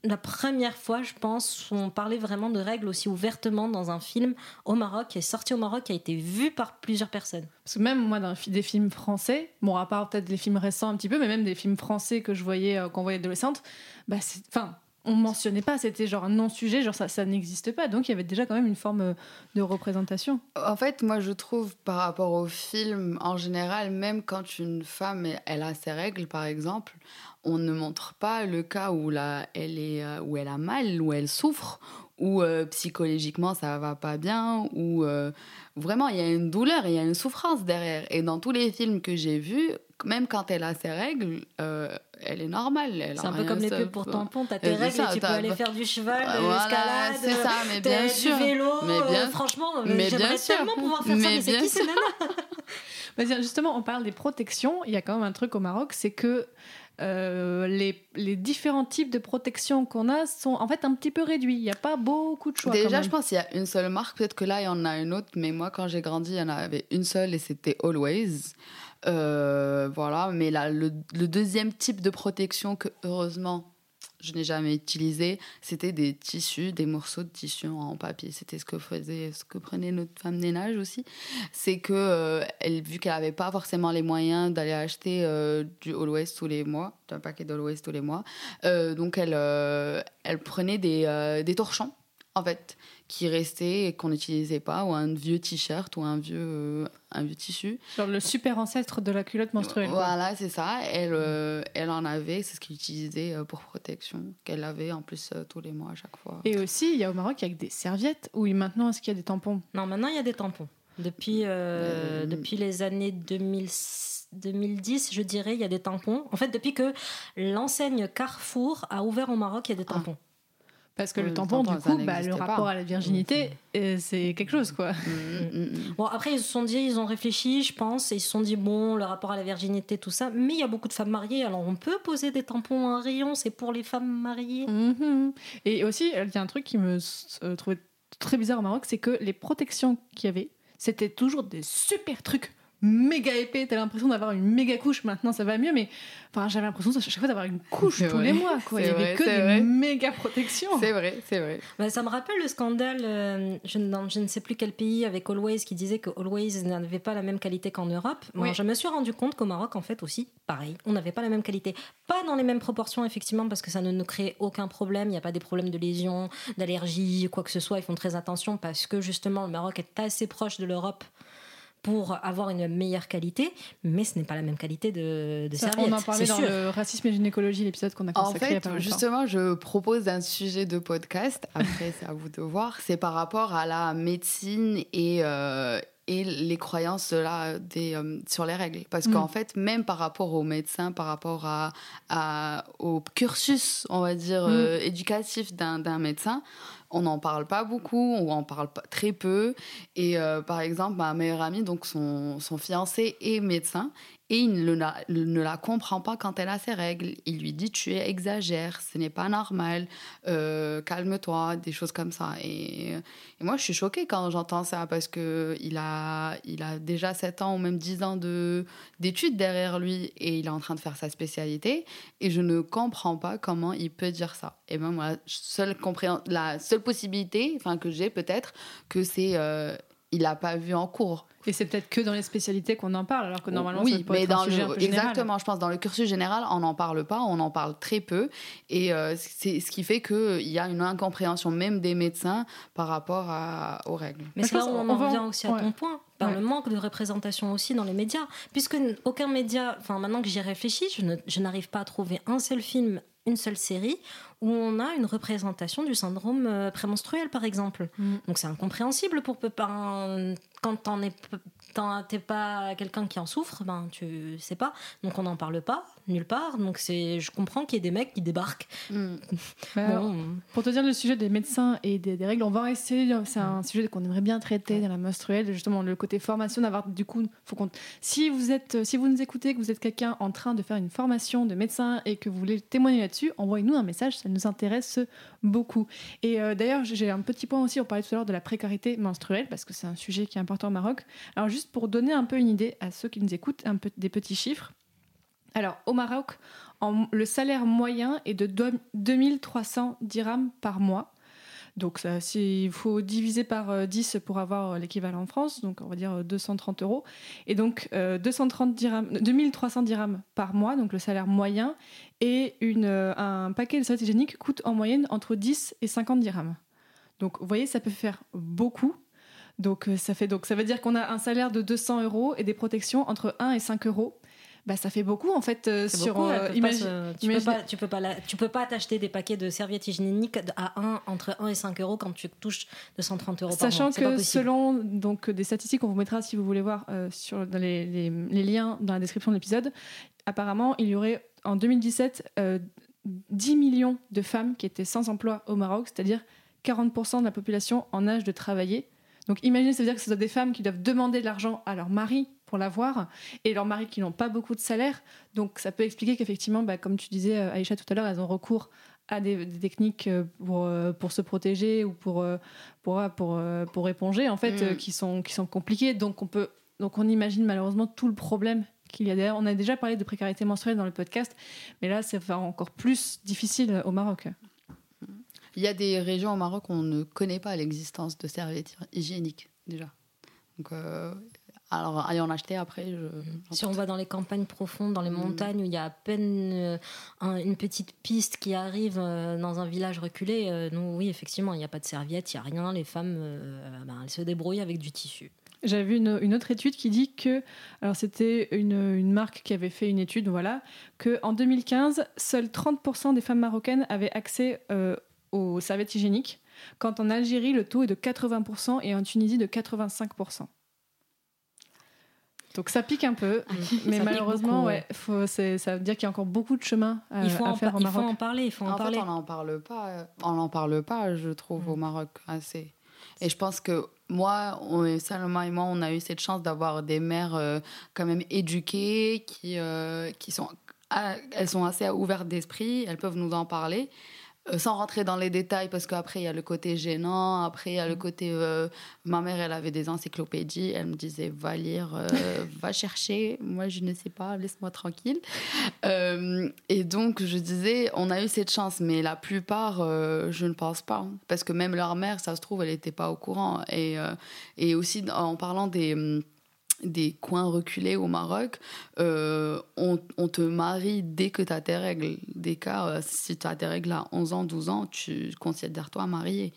la première fois, je pense, où on parlait vraiment de règles aussi ouvertement dans un film au Maroc, est sorti au Maroc, qui a été vu par plusieurs personnes. Parce que même moi, dans des films français, bon, à part peut-être les films récents un petit peu, mais même des films français que je voyais euh, voyait adolescente, bah, enfin, on mentionnait pas, c'était genre un non-sujet, genre ça, ça n'existe pas. Donc il y avait déjà quand même une forme euh, de représentation. En fait, moi, je trouve par rapport au film en général, même quand une femme elle a ses règles, par exemple, on ne montre pas le cas où là, elle est, euh, où elle a mal, où elle souffre, où euh, psychologiquement ça va pas bien, où euh, vraiment il y a une douleur, il y a une souffrance derrière. Et dans tous les films que j'ai vus, même quand elle a ses règles, euh, elle est normale. elle C'est a un peu comme les pubs pour tampons, t'as tes règles ça, et tu peux aller faire du cheval, de Voilà, l'escalade, c'est ça, mais bien sûr. du vélo. Mais euh, bien- franchement, mais j'aimerais bien sûr. tellement pouvoir faire ça, Mais mais c'est bien qui ces nanas Bah, justement, on parle des protections. Il y a quand même un truc au Maroc, c'est que euh, les, les différents types de protection qu'on a sont en fait un petit peu réduits. Il n'y a pas beaucoup de choix. Déjà, je pense qu'il y a une seule marque. Peut-être que là, il y en a une autre. Mais moi, quand j'ai grandi, il y en avait une seule et c'était Always. Euh, voilà. Mais là, le, le deuxième type de protection que, heureusement, je n'ai jamais utilisé, c'était des tissus, des morceaux de tissu en papier. C'était ce que faisait, ce que prenait notre femme ménage aussi. C'est que, euh, elle, vu qu'elle n'avait pas forcément les moyens d'aller acheter euh, du Always tous les mois, un paquet d'Always tous les mois, euh, donc elle, elle prenait des, des torchons, en fait, qui restaient et qu'on n'utilisait pas, ou un vieux t-shirt ou un vieux, euh, un vieux tissu. Genre le super ancêtre de la culotte menstruelle. Voilà, c'est ça. Elle, euh, elle en avait, c'est ce qu'elle utilisait euh, pour protection, qu'elle avait en plus euh, tous les mois à chaque fois. Et aussi, il y a au Maroc avec des serviettes. Oui, maintenant, est-ce qu'il y a des tampons? Non, maintenant il y a des tampons. Depuis, euh, Euh, depuis les années 2000 2010, je dirais, il y a des tampons. En fait, depuis que l'enseigne Carrefour a ouvert au Maroc, il y a des Ah. Parce que le tampon, tampon, du coup, bah, le rapport pas. à la virginité, euh, c'est quelque chose, quoi. Mm, mm, mm. Bon, après, ils se sont dit, ils ont réfléchi, je pense, et ils se sont dit, bon, le rapport à la virginité, tout ça. Mais il y a beaucoup de femmes mariées, alors on peut poser des tampons à un rayon, c'est pour les femmes mariées. Et aussi, il y a un truc qui me euh, trouvait très bizarre au Maroc, c'est que les protections qu'il y avait, c'était toujours des super trucs méga épais. T'as l'impression d'avoir une méga couche. Maintenant, ça va mieux, mais enfin, j'avais l'impression à chaque fois d'avoir une couche tous vrai. les mois. Quoi. Il y C'est avait vrai, que c'est des vrai. méga protections. C'est vrai, c'est vrai. Bah, ça me rappelle le scandale, euh, je, dans je ne sais plus quel pays, avec Always, qui disait que Always n'avait pas la même qualité qu'en Europe. Bon, Oui. Je me suis rendu compte qu'au Maroc, en fait, aussi, pareil, on n'avait pas la même qualité. Pas dans les mêmes proportions, effectivement, parce que ça ne nous crée aucun problème. Il n'y a pas des problèmes de lésions, d'allergies, quoi que ce soit. Ils font très attention parce que, justement, le Maroc est assez proche de l'Europe pour avoir une meilleure qualité, mais ce n'est pas la même qualité de, de Ça, serviette. on en parlait dans sûr. le racisme et gynécologie, l'épisode qu'on a En consacré a fait, justement, je propose un sujet de podcast. Après, c'est à vous de voir. C'est par rapport à la médecine et, euh, et les croyances là, des, euh, sur les règles. Parce Mm. qu'en fait, même par rapport aux médecins, par rapport à, à- au cursus, on va dire, Mm. euh, éducatif d'un d'un médecin, on n'en parle pas beaucoup, on en parle pas, très peu. Et euh, par exemple, ma meilleure amie, donc son, son fiancé est médecin, et il ne la, comprend pas quand elle a ses règles. Il lui dit tu exagères, ce n'est pas normal, euh, calme-toi, des choses comme ça. Et, moi, je suis choquée quand j'entends ça parce que il a, déjà 7 ans ou même 10 ans de, d'études derrière lui et il est en train de faire sa spécialité. Et je ne comprends pas comment il peut dire ça. Et même moi, la seule possibilité que j'ai peut-être, que c'est. euh, il n'a pas vu en cours. Et c'est peut-être que dans les spécialités qu'on en parle, alors que normalement, oui, ça pourrait mais être un dans sujet un le, peu exactement, je pense dans le cursus général, on n'en parle pas, on en parle très peu, et euh, c'est ce qui fait que il y a une incompréhension même des médecins par rapport à- aux règles. Mais c'est là où on en revient aussi à ouais. ton point, par Ouais. le manque de représentation aussi dans les médias. Puisque aucun média, enfin maintenant que j'y réfléchis, je ne- je n'arrive pas à trouver un seul film, une seule série où on a une représentation du syndrome euh, prémenstruel, par exemple. Mm. Donc c'est incompréhensible pour un- quand t'en es t'es pas quelqu'un qui en souffre, ben tu sais pas. Donc on n'en parle pas nulle part. Donc c'est, je comprends qu'il y ait des mecs qui débarquent. Mm. Bah, alors, Pour te dire le sujet des médecins et des, des règles, on va essayer. C'est un sujet qu'on aimerait bien traiter dans la menstruelle. Justement, le côté formation, d'avoir du coup, faut qu'on. Si vous êtes, si vous nous écoutez, que vous êtes quelqu'un en train de faire une formation de médecin et que vous voulez témoigner là-dessus, envoyez-nous un message. Ça nous intéresse beaucoup. Et euh, d'ailleurs, j'ai un petit point aussi. On parlait tout à l'heure de la précarité menstruelle parce que c'est un sujet qui est important au Maroc. Alors juste pour donner un peu une idée à ceux qui nous écoutent, un peu des petits chiffres. Alors au Maroc, le salaire moyen est de deux- 2300 dirhams par mois. Donc il faut diviser par euh, 10 pour avoir euh, l'équivalent en France, donc on va dire euh, 230 euros. Et donc euh, 230 dirhams, 2300 dirhams par mois, donc le salaire moyen, et euh, un paquet de serviettes hygiéniques coûte en moyenne entre 10 et 50 dirhams. Donc vous voyez, ça peut faire beaucoup. Donc euh, ça, fait, donc ça veut dire qu'on a un salaire de 200 euros et des protections entre 1 et 5 euros. Bah, ça fait beaucoup en fait euh, sur beaucoup, euh, imagine- se- tu, imagine- peux pas, tu peux pas la- tu peux pas t'acheter des paquets de serviettes hygiéniques à 1 entre 1 et 5 euros quand tu touches 230 euros par Sachant mois. C'est pas que selon donc des statistiques, on vous mettra si vous voulez voir euh, sur dans les, les- les liens dans la description de l'épisode. Apparemment, il y aurait en 2017 euh, 10 millions de femmes qui étaient sans emploi au Maroc, c'est-à-dire 40% de la population en âge de travailler. Donc imaginez, ça veut dire que ce sont des femmes qui doivent demander de l'argent à leur mari pour l'avoir et leurs maris qui n'ont pas beaucoup de salaire. Donc ça peut expliquer qu'effectivement, bah, comme tu disais euh, Aïcha tout à l'heure, elles ont recours à des, des techniques euh, pour, euh, pour se protéger ou pour, pour, pour, pour éponger, en fait, Mm. qui, sont, qui sont compliquées. Donc on, peut, donc on imagine malheureusement tout le problème qu'il y a derrière. On a déjà parlé de précarité menstruelle dans le podcast, mais là, c'est encore plus difficile au Maroc. Il y a des régions au Maroc où on ne connaît pas l'existence de serviettes hygiéniques, déjà. Donc, euh, alors, aller en acheter après, je... Si on va dans les campagnes profondes, dans les Mm. montagnes où il y a à peine euh, un- une petite piste qui arrive euh, dans un village reculé, euh, nous, oui, effectivement, il n'y a pas de serviette, il n'y a rien. Les femmes, euh, ben, elles se débrouillent avec du tissu. J'avais vu une, une autre étude qui dit que, alors c'était une, une marque qui avait fait une étude, voilà, que en 2015, seuls 30% des femmes marocaines avaient accès euh, aux serviettes hygiéniques, quand en Algérie, le taux est de 80% et en Tunisie de 85%. Donc ça pique un peu, mais Ça pique malheureusement, beaucoup, ouais, faut- ça veut dire qu'il y a encore beaucoup de chemin à, il faut, à en, faire au il faut Maroc. en parler, il faut en En parler. fait, on n'en parle pas. On n'en parle pas, je trouve, au Maroc assez. Et je pense que moi, on, Salma et moi, on a eu cette chance d'avoir des mères euh, quand même éduquées, qui, euh, qui sont, ah, elles sont assez ouvertes d'esprit, elles peuvent nous en parler. Euh, sans rentrer dans les détails, parce qu'après, il y a le côté gênant, après, il y a le côté... euh, ma mère, elle avait des encyclopédies, elle me disait, va lire, euh, va chercher, moi, je ne sais pas, laisse-moi tranquille. Et donc, je disais, on a eu cette chance, mais la plupart, je ne pense pas. hein. Parce que même leur mère, ça se trouve, elle n'était pas au courant. Et, et aussi, en parlant des, hum, des coins reculés au Maroc, euh, on, te marie dès que tu as tes règles. Des cas, euh, si tu as tes règles à 11 ans, 12 ans, tu considères-toi marié.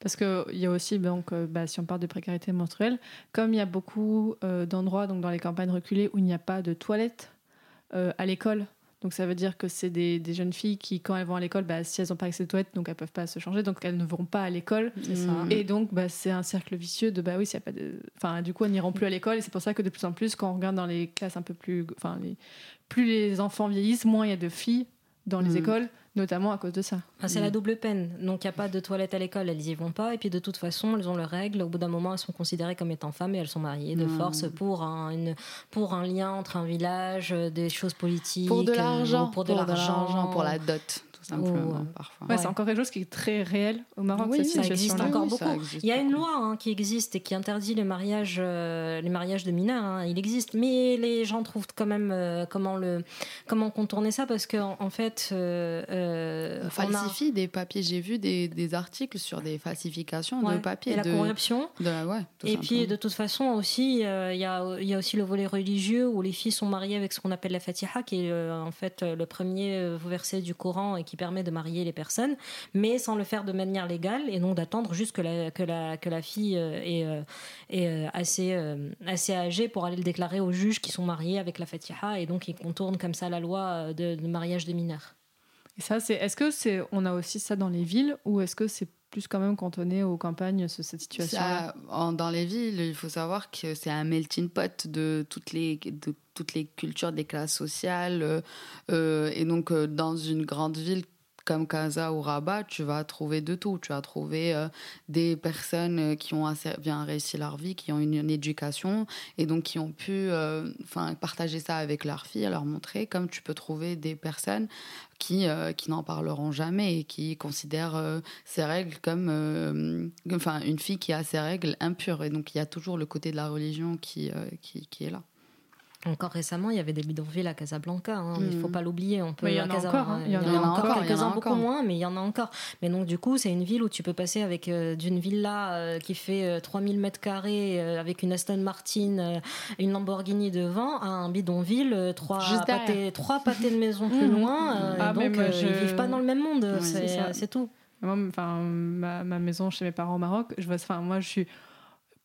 Parce qu'il y a aussi, donc, euh, bah, si on parle de précarité menstruelle, comme il y a beaucoup d'endroits donc dans les campagnes reculées où il n'y a pas de toilettes à l'école, donc ça veut dire que c'est des, des jeunes filles qui, quand elles vont à l'école, bah, si elles n'ont pas accès aux toilettes, donc elles peuvent pas se changer, donc elles ne vont pas à l'école. Mm. Et donc, bah, c'est un cercle vicieux de bah oui, s'il y a pas de. Enfin, du coup, elles n'iront plus à l'école. Et c'est pour ça que de plus en plus, quand on regarde dans les classes un peu plus. Enfin, les... plus les enfants vieillissent, moins il y a de filles dans les Mm. écoles, notamment à cause de ça. Ah, c'est la double peine. Donc, il n'y a pas de toilette à l'école, elles y vont pas. Et puis, de toute façon, elles ont leurs règles. Au bout d'un moment, elles sont considérées comme étant femmes et elles sont mariées de Mm. force pour un, une, pour un lien entre un village, euh, des choses politiques. Pour de euh, l'argent. ou Pour de l'argent. Pour la dot, simplement, Ou, euh, parfois. Ouais, Ouais. c'est encore quelque chose qui est très réel au Maroc, Oui, cette oui, ça existe encore Oui, beaucoup. existe Il y a une loi hein, qui existe et qui interdit le mariage, euh, les mariages de mineurs. hein. Il existe, mais les gens trouvent quand même euh, comment le comment contourner ça parce qu'en en, fait, euh, euh, On on a- falsifie des papiers. J'ai vu des, des articles sur des falsifications Ouais. de papiers. et la de, corruption. de la- ouais, tout Et puis de toute façon aussi, euh, il y, a, il y a aussi le volet religieux où les filles sont mariées avec ce qu'on appelle la Fatiha, qui est euh, en fait le premier verset du Coran et qui permet de marier les personnes, mais sans le faire de manière légale et donc d'attendre juste que la, que la, que la fille euh, est, euh, est, euh, assez, assez âgée pour aller le déclarer aux juges qui sont mariés avec la Fatiha et donc ils contournent comme ça la loi de, de mariage des mineurs. Et ça, c'est. Est-ce que c'est. On a aussi ça dans les villes ou est-ce que c'est plus quand même cantonné aux campagnes ce- cette situation dans les villes, il faut savoir que c'est un melting pot de toutes les, de toutes les cultures, des classes sociales. euh, euh, et donc, euh, dans une grande ville comme Casa ou Rabat, tu vas trouver de tout. Tu vas trouver euh, des personnes euh, qui ont assez bien réussi leur vie, qui ont une, éducation et donc qui ont pu euh, partager ça avec leurs filles, leur montrer, comme tu peux trouver des personnes qui, qui n'en parleront jamais et qui considèrent ces règles comme enfin une fille qui a ses règles impures et donc il y a toujours le côté de la religion qui, qui est là. Encore récemment, il y avait des bidonvilles à Casablanca. hein, Il Mhm. faut pas l'oublier. On peut Oui, il y en a encore, hein, Il y en a encore, quelques-uns, beaucoup moins, mais il y en a encore. Mais donc, du coup, c'est une ville où tu peux passer avec euh, d'une villa euh, qui fait euh, 3000 mètres carrés euh, avec une Aston Martin, euh, une Lamborghini devant, à un bidonville, euh, trois, pâtés, trois pâtés de maison plus loin. euh, Ah, donc, je- ils vivent pas dans le même monde. Oui, c'est tout. Moi, ma, ma maison chez mes parents au Maroc, je vois, moi, je suis,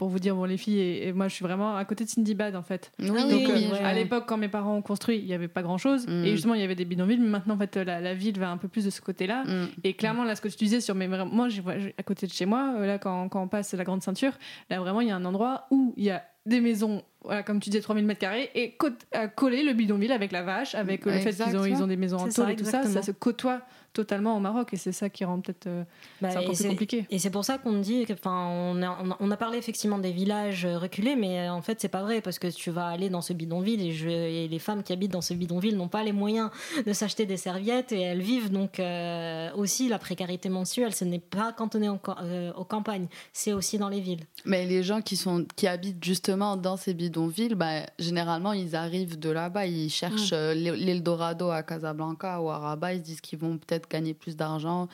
pour vous dire, bon, les filles, et, et moi, je suis vraiment à côté de Cindy Bad, en fait. Oui, Donc, oui, euh, oui, à l'époque, quand mes parents ont construit, il n'y avait pas grand-chose. Mm. Et justement, il y avait des bidonvilles. Mais maintenant, en fait, la, la ville va un peu plus de ce côté-là. Mm. Et clairement, là, ce que tu disais sur mes. Moi, à côté de chez moi, euh, là, quand, quand on passe la grande ceinture, là, vraiment, il y a un endroit où il y a des maisons, voilà, comme tu disais, 3000 mètres carrés, et coller le bidonville avec la vache, avec euh, le fait qu'ils ont, ils ont des maisons en tôle et tout ça. Ça se côtoie totalement au Maroc et c'est ça qui rend peut-être euh, Bah, c'est encore et plus compliqué. Et c'est pour ça qu'on dit, enfin, on a, on a- on a parlé effectivement des villages euh, reculés, mais euh, en fait c'est pas vrai parce que tu vas aller dans ce bidonville et, je, et les femmes qui habitent dans ce bidonville n'ont pas les moyens de s'acheter des serviettes et elles vivent donc euh, aussi la précarité mensuelle. Ce n'est pas cantonné en euh, aux campagnes, c'est aussi dans les villes. Mais les gens qui, sont, qui habitent justement dans ces bidonvilles, bah, généralement, ils arrivent de là-bas. Ils cherchent Mm. euh, l'E- l'Eldorado à Casablanca ou à Rabat. Ils se disent qu'ils vont peut-être gagner plus d'argent,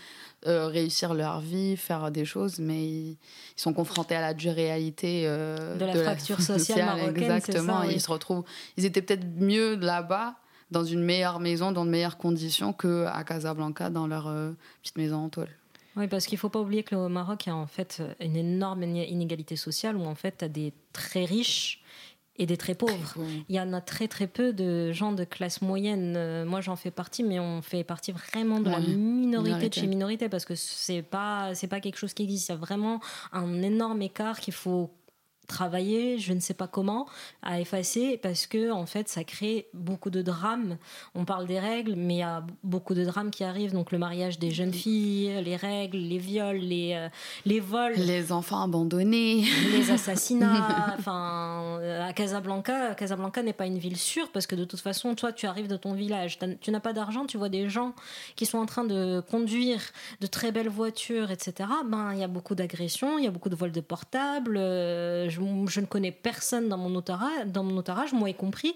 euh, réussir leur vie, faire des choses. Mais ils, ils sont confrontés à la dure réalité euh, De la fracture sociale marocaine, Exactement. ça, oui. Ils se retrouvent. Ils étaient peut-être mieux là-bas, dans une meilleure maison, dans de meilleures conditions qu'à Casablanca, dans leur euh, petite maison en tôle. Oui, parce qu'il faut pas oublier que au Maroc, il y a en fait une énorme inégalité sociale où en fait tu as des très riches et des très pauvres. Il y en a très très peu de gens de classe moyenne. Euh, Moi, j'en fais partie, mais on fait partie vraiment de la Ouais, minorité de minorité. chez minorité parce que c'est pas c'est pas quelque chose qui existe. Il y a vraiment un énorme écart qu'il faut travailler, je ne sais pas comment, à effacer parce que en fait ça crée beaucoup de drames. On parle des règles, mais il y a beaucoup de drames qui arrivent. Donc le mariage des jeunes filles, les règles, les viols, les, euh, les vols Les enfants abandonnés. les assassinats. enfin, euh, à Casablanca, Casablanca n'est pas une ville sûre parce que de toute façon, toi, tu arrives de ton village, tu n'as pas d'argent, tu vois des gens qui sont en train de conduire de très belles voitures, etc. Ben, il y a beaucoup d'agressions, il y a beaucoup de vols de portables. euh, je, je ne connais personne dans mon entourage, dans mon entourage, moi y compris,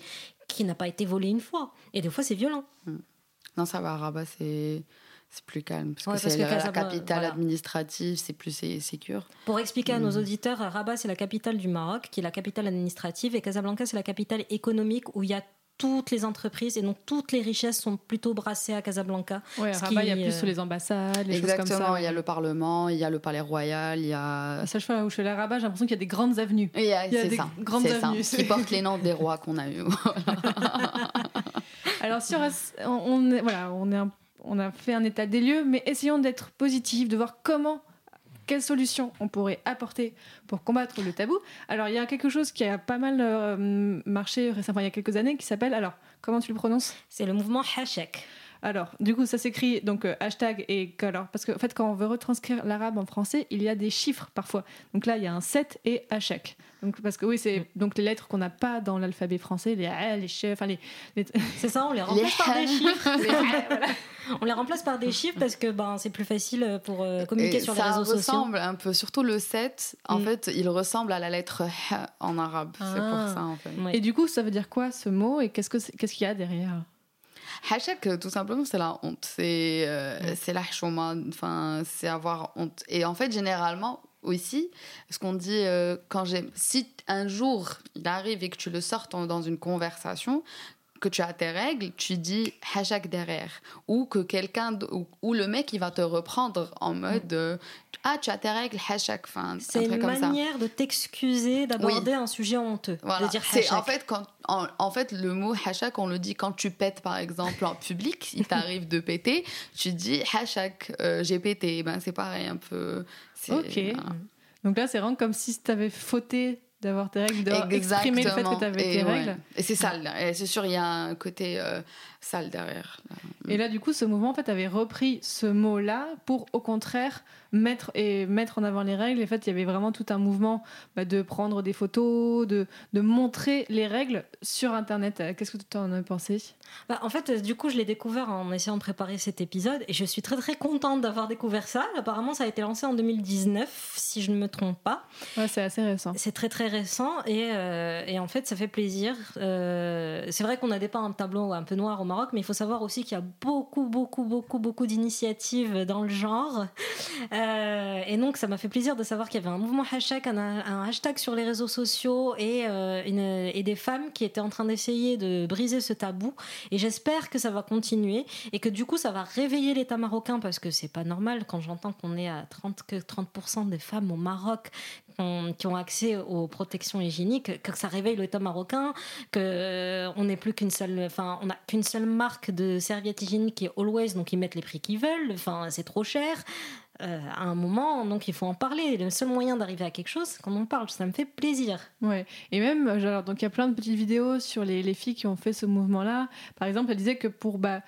qui n'a pas été volé une fois. Et des fois, c'est violent. Non, ça va, Rabat, c'est. C'est plus calme parce Ouais, que c'est la, Casablanca- capitale voilà. administrative, c'est plus sé- sécure. Pour expliquer à nos Mhm. auditeurs, Rabat, c'est la capitale du Maroc, qui est la capitale administrative, et Casablanca, c'est la capitale économique où il y a toutes les entreprises et donc toutes les richesses sont plutôt brassées à Casablanca. Ouais, à Rabat, il y a plus euh, sur les ambassades, les choses comme Exactement, ça. il y a le Parlement, il y a le Palais Royal, il y a. À chaque fois où je suis à Rabat, j'ai l'impression qu'il y a des grandes avenues. Il y a, Il y a c'est des ça, grandes c'est ça, avenues. qui portent les noms des rois qu'on a eus. Alors, si on, reste- on, on est- voilà, on, est un- on a fait un état des lieux, mais essayons d'être positifs, de voir comment, quelles solutions on pourrait apporter pour combattre le tabou. Alors, il y a quelque chose qui a pas mal euh, marché récemment, il y a quelques années, qui s'appelle, alors, comment tu le prononces? C'est le mouvement Hachek. Alors, du coup, ça s'écrit donc euh, hashtag et que- alors parce qu'en fait, quand on veut retranscrire l'arabe en français, il y a des chiffres parfois. Donc là, il y a un 7 et hachek. Donc parce que oui, c'est donc les lettres qu'on n'a pas dans l'alphabet français, les a, les chefs, enfin les, les- C'est ça, on les remplace par des chiffres. On les remplace par des chiffres parce que ben, c'est plus facile pour euh, communiquer Et sur les ça réseaux sociaux. ressemble un peu, surtout le 7, en Mm. fait, il ressemble à la lettre H en arabe. C'est Ah. pour ça, en fait. Ouais. Et du coup, ça veut dire quoi ce mot et qu'est-ce que qu'est-ce qu'il y a derrière? Hachak, euh, tout simplement, c'est la honte. C'est euh, Mm. c'est la chouma. Enfin, c'est avoir honte. Et en fait, généralement, aussi, ce qu'on dit euh, quand j'ai. Si un jour il arrive et que tu le sortes dans une conversation, que tu as tes règles, tu dis hachak derrière. Ou que quelqu'un. Ou, ou le mec, il va te reprendre en mode euh, Ah, tu as tes règles, hachak. Enfin, un C'est truc une comme ça. manière de t'excuser d'aborder un sujet honteux. Voilà. De dire en fait quand en, en fait le mot hachak on le dit quand tu pètes par exemple en public, il t'arrive de péter, tu dis hachak euh, j'ai pété. Ben c'est pareil un peu. c'est- Ok. voilà. Donc là, c'est vraiment comme si tu avais fauté d'avoir tes règles, exprimé le fait que tu avais Et tes ouais. règles. Et c'est. Et c'est sûr il y a un côté euh, sale derrière. Et là, du coup, ce mouvement en fait avait repris ce mot-là pour, au contraire, mettre et mettre en avant les règles. Et en fait, il y avait vraiment tout un mouvement bah, de prendre des photos, de, de montrer les règles sur Internet. Euh, Qu'est-ce que tu en as pensé? Bah, en fait, euh, du coup, je l'ai découvert en essayant de préparer cet épisode et je suis très très contente d'avoir découvert ça. Apparemment, ça a été lancé en 2019, si je ne me trompe pas. Ouais, c'est assez récent. C'est très très récent et, euh, et en fait, ça fait plaisir. Euh, c'est vrai qu'on a dépeint un tableau un peu noir au Mais il faut savoir aussi qu'il y a beaucoup beaucoup beaucoup beaucoup d'initiatives dans le genre. Euh, et donc, ça m'a fait plaisir de savoir qu'il y avait un mouvement hashtag, un, hashtag sur les réseaux sociaux et, euh, et des femmes qui étaient en train d'essayer de briser ce tabou. Et j'espère que ça va continuer et que du coup, ça va réveiller l'État marocain parce que c'est pas normal quand j'entends qu'on est à 30, que 30% des femmes au Maroc qui ont accès aux protections hygiéniques, que ça réveille l'État marocain, que euh, n'est plus qu'une seule, enfin, on n'a qu'une seule marque de serviettes hygiéniques qui est Always, donc ils mettent les prix qu'ils veulent. Enfin, c'est trop cher. Euh, à un moment, donc il faut en parler. Le seul moyen d'arriver à quelque chose, c'est qu'on en parle. Ça me fait plaisir. Ouais. Et même, euh, alors, donc il y a plein de petites vidéos sur les, les filles qui ont fait ce mouvement-là. Par exemple, elle disait que pour bah,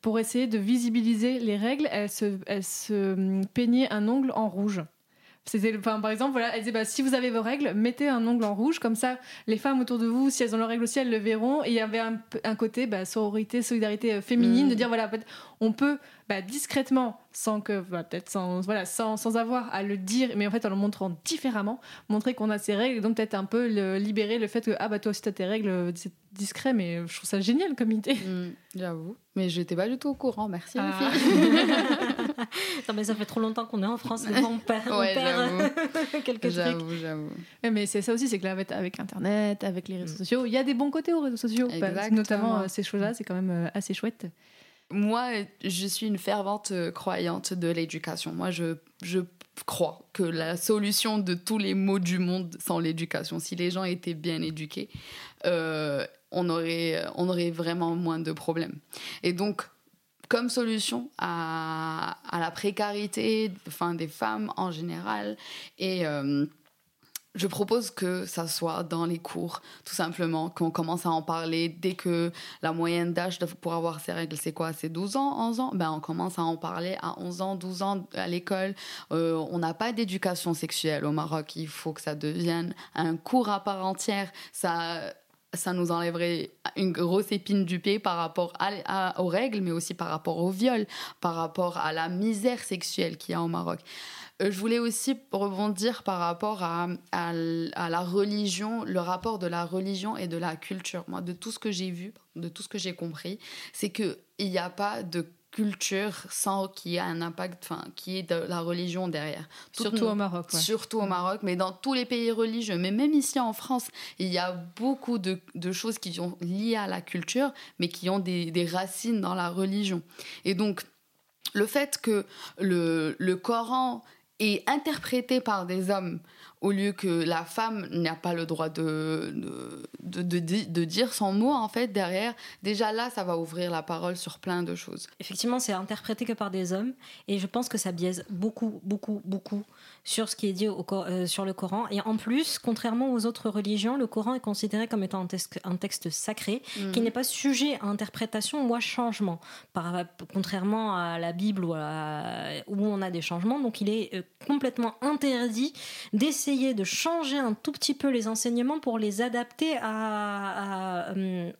pour essayer de visibiliser les règles, elle se, elle se hum, peignait un ongle en rouge. C'était, enfin, par exemple, voilà, elle disait bah, si vous avez vos règles, mettez un ongle en rouge, comme ça, les femmes autour de vous, si elles ont leurs règles aussi, elles le verront. Et il y avait un, côté bah, sororité, solidarité euh, féminine, Mm. de dire voilà, on peut bah, discrètement, sans que, voilà, peut-être sans, voilà, sans, sans avoir à le dire, mais en fait en le montrant différemment, montrer qu'on a ses règles, et donc peut-être un peu le- libérer le fait que ah bah toi aussi t'as tes règles, euh, c'est discret, mais je trouve ça génial comme idée. Mm, J'avoue. Mais j'étais pas du tout au courant. Merci, les Ah. filles. Non, mais ça fait trop longtemps qu'on est en France, fois, on perd, on Ouais, perd j'avoue. quelques trucs. J'avoue, Mais c'est ça aussi, c'est que là, avec- Internet, avec les réseaux sociaux, il y a des bons côtés aux réseaux sociaux. Bah, Exactement. notamment euh, ces choses-là, c'est quand même euh, assez chouette. Moi, je suis une fervente euh, croyante de l'éducation. Moi, je, je crois que la solution de tous les maux du monde, sans l'éducation, si les gens étaient bien éduqués, euh, on, aurait, on aurait vraiment moins de problèmes. Et donc, comme solution à, la précarité enfin, des femmes en général, et euh, je propose que ça soit dans les cours, tout simplement, qu'on commence à en parler dès que la moyenne d'âge pour avoir ses règles, c'est quoi? C'est 12 ans, 11 ans? Ben, On commence à en parler à 11 ans, 12 ans à l'école. Euh, on n'a pas d'éducation sexuelle au Maroc. Il faut que ça devienne un cours à part entière. Ça, ça nous enlèverait une grosse épine du pied par rapport aux règles, mais aussi par rapport au viol, par rapport à la misère sexuelle qu'il y a au Maroc. Euh, Je voulais aussi rebondir par rapport à, à la religion, le rapport de la religion et de la culture. Moi, de tout ce que j'ai vu, de tout ce que j'ai compris, c'est qu'il n'y a pas de culture sans qu'il y ait un impact, enfin, qui est de la religion derrière. Surtout nos- au Maroc. ouais. Surtout au Maroc, mais dans tous les pays religieux. Mais même ici en France, il y a beaucoup de, de choses qui sont liées à la culture, mais qui ont des, des racines dans la religion. Et donc, le fait que le, le Coran est interprété par des hommes au lieu que la femme n'a pas le droit de, de, de, de di- de dire son mot, en fait, derrière, déjà là, ça va ouvrir la parole sur plein de choses. Effectivement, c'est interprété que par des hommes, et je pense que ça biaise beaucoup, beaucoup, beaucoup sur ce qui est dit au euh, sur le Coran. Et en plus, contrairement aux autres religions, le Coran est considéré comme étant un texte, un texte sacré qui n'est pas sujet à interprétation ou à changement, par, contrairement à la Bible à- où on a des changements. Donc, il est euh, complètement interdit d'essayer de changer un tout petit peu les enseignements pour les adapter à, à, hum,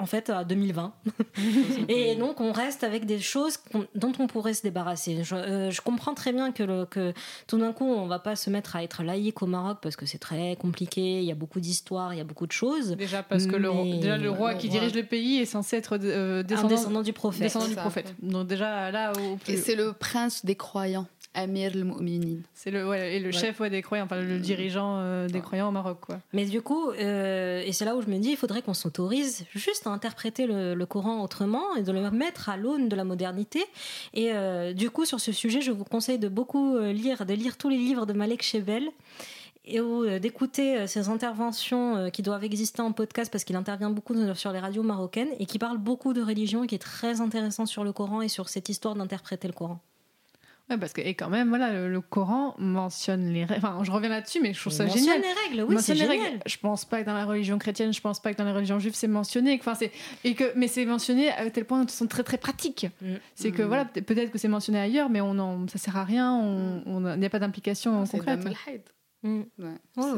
en fait à 2020. Et donc on reste avec des choses dont on pourrait se débarrasser. Je, euh, je comprends très bien que, le- que tout d'un coup on va pas se mettre à être laïque au Maroc parce que c'est très compliqué, il y a beaucoup d'histoires, il y a beaucoup de choses. Déjà parce que le, roi- Mais- déjà, le roi Le qui roi. dirige le pays est censé être euh, Un descendant, descendant du prophète. descendant du Ça, prophète. Donc déjà là, au plus- Et c'est le prince des croyants, Amir al-Mu'minin. c'est le ouais, et le Ouais. chef ouais, des croyants, enfin le dirigeant euh, des Ouais. croyants au Maroc quoi. Mais du coup, euh, et c'est là où je me dis, il faudrait qu'on s'autorise juste à interpréter le, le Coran autrement et de le mettre à l'aune de la modernité. Et euh, du coup, sur ce sujet, je vous conseille de beaucoup lire, de lire tous les livres de Malek Chebel et ou, d'écouter ses interventions qui doivent exister en podcast parce qu'il intervient beaucoup sur les radios marocaines et qui parle beaucoup de religion et qui est très intéressant sur le Coran et sur cette histoire d'interpréter le Coran. Ouais, parce que et quand même voilà le, le Coran mentionne les règles. Enfin, je reviens là-dessus, mais je trouve ça Il mentionne génial. les règles, oui, c'est mentionne les génial. règles. Je pense pas que dans la religion chrétienne, je pense pas que dans la religion juive c'est mentionné. Enfin, c'est et que mais c'est mentionné à tel point que ce sont très très pratiques. Mm. C'est que Mm. voilà peut- peut-être que c'est mentionné ailleurs, mais on en, ça sert à rien. On on a- il n'y a pas d'implication concrète. Mm.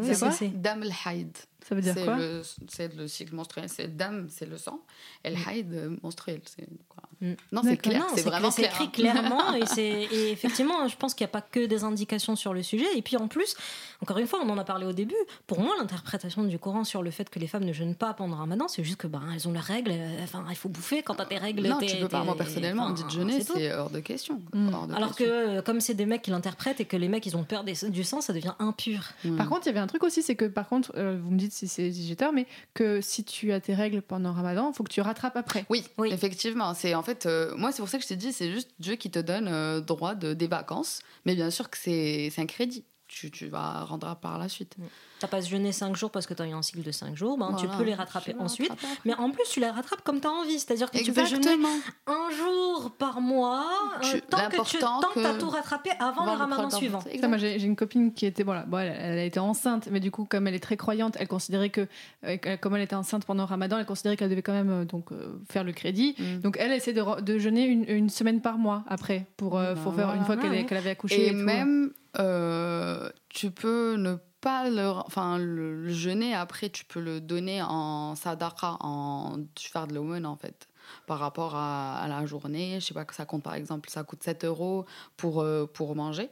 C'est c'est- Dam al-Haid. Ça veut dire C'est quoi le, c'est le cycle menstruel. C'est Dam, c'est le sang. El Haid, euh, menstruel. C'est quoi Mm. Non, c'est clair. Non, C'est vraiment c'est clair. écrit hein. clairement et, c'est, et effectivement, je pense qu'il n'y a pas que des indications sur le sujet. Et puis en plus, encore une fois, on en a parlé au début. Pour moi, l'interprétation du Coran sur le fait que les femmes ne jeûnent pas pendant Ramadan, c'est juste que ben elles ont leurs règles. euh, Enfin, il faut bouffer quand t'as tes règles. Non, t'es- tu peux pas. Moi, personnellement, on me dit de jeûner, c'est hors de question. Mm. Hors de Alors que question. comme c'est des mecs qui l'interprètent et que les mecs ils ont peur des- du sang, ça devient impur. Mm. Par contre, il y avait un truc aussi, c'est que par contre, euh, vous me dites si c'est si j'ai tort, mais que si tu as tes règles pendant Ramadan, il faut que tu rattrapes après. Oui, Oui. effectivement. C'est en fait, euh, moi, c'est pour ça que je t'ai dit, c'est juste Dieu qui te donne euh, droit de, des vacances. Mais bien sûr que c'est c'est un crédit. Tu, tu vas rendre par la suite. T'as pas jeûné 5 jours parce que tu as eu un cycle de 5 jours, ben, tu Voilà. peux les rattraper Tu ensuite. rattraper. Mais en plus, tu les rattrapes comme tu as envie. C'est-à-dire que tu peux jeûner un jour par mois, euh, Tu- tant que tu tant que t'as que- tout rattrapé avant, le ramadan suivant. J'ai j'ai une copine qui était bon, là, bon, elle, elle a été enceinte, mais du coup, comme elle est très croyante, elle considérait que, euh, comme elle était enceinte pendant le Ramadan, elle considérait qu'elle devait quand même euh, donc euh, faire le crédit. Mm. Donc elle essaie de, de jeûner une, une semaine par mois après pour, Bah pour faire une voilà. fois qu'elle ouais. avait accouché. Et tout. même, euh, tu peux ne pas le, enfin, le, le jeûner, après, tu peux le donner en sadaqa, en tu faire de l'aumône, en fait, par rapport à, à la journée. Je sais pas que ça compte, par exemple, ça coûte 7 euros pour, euh, pour manger,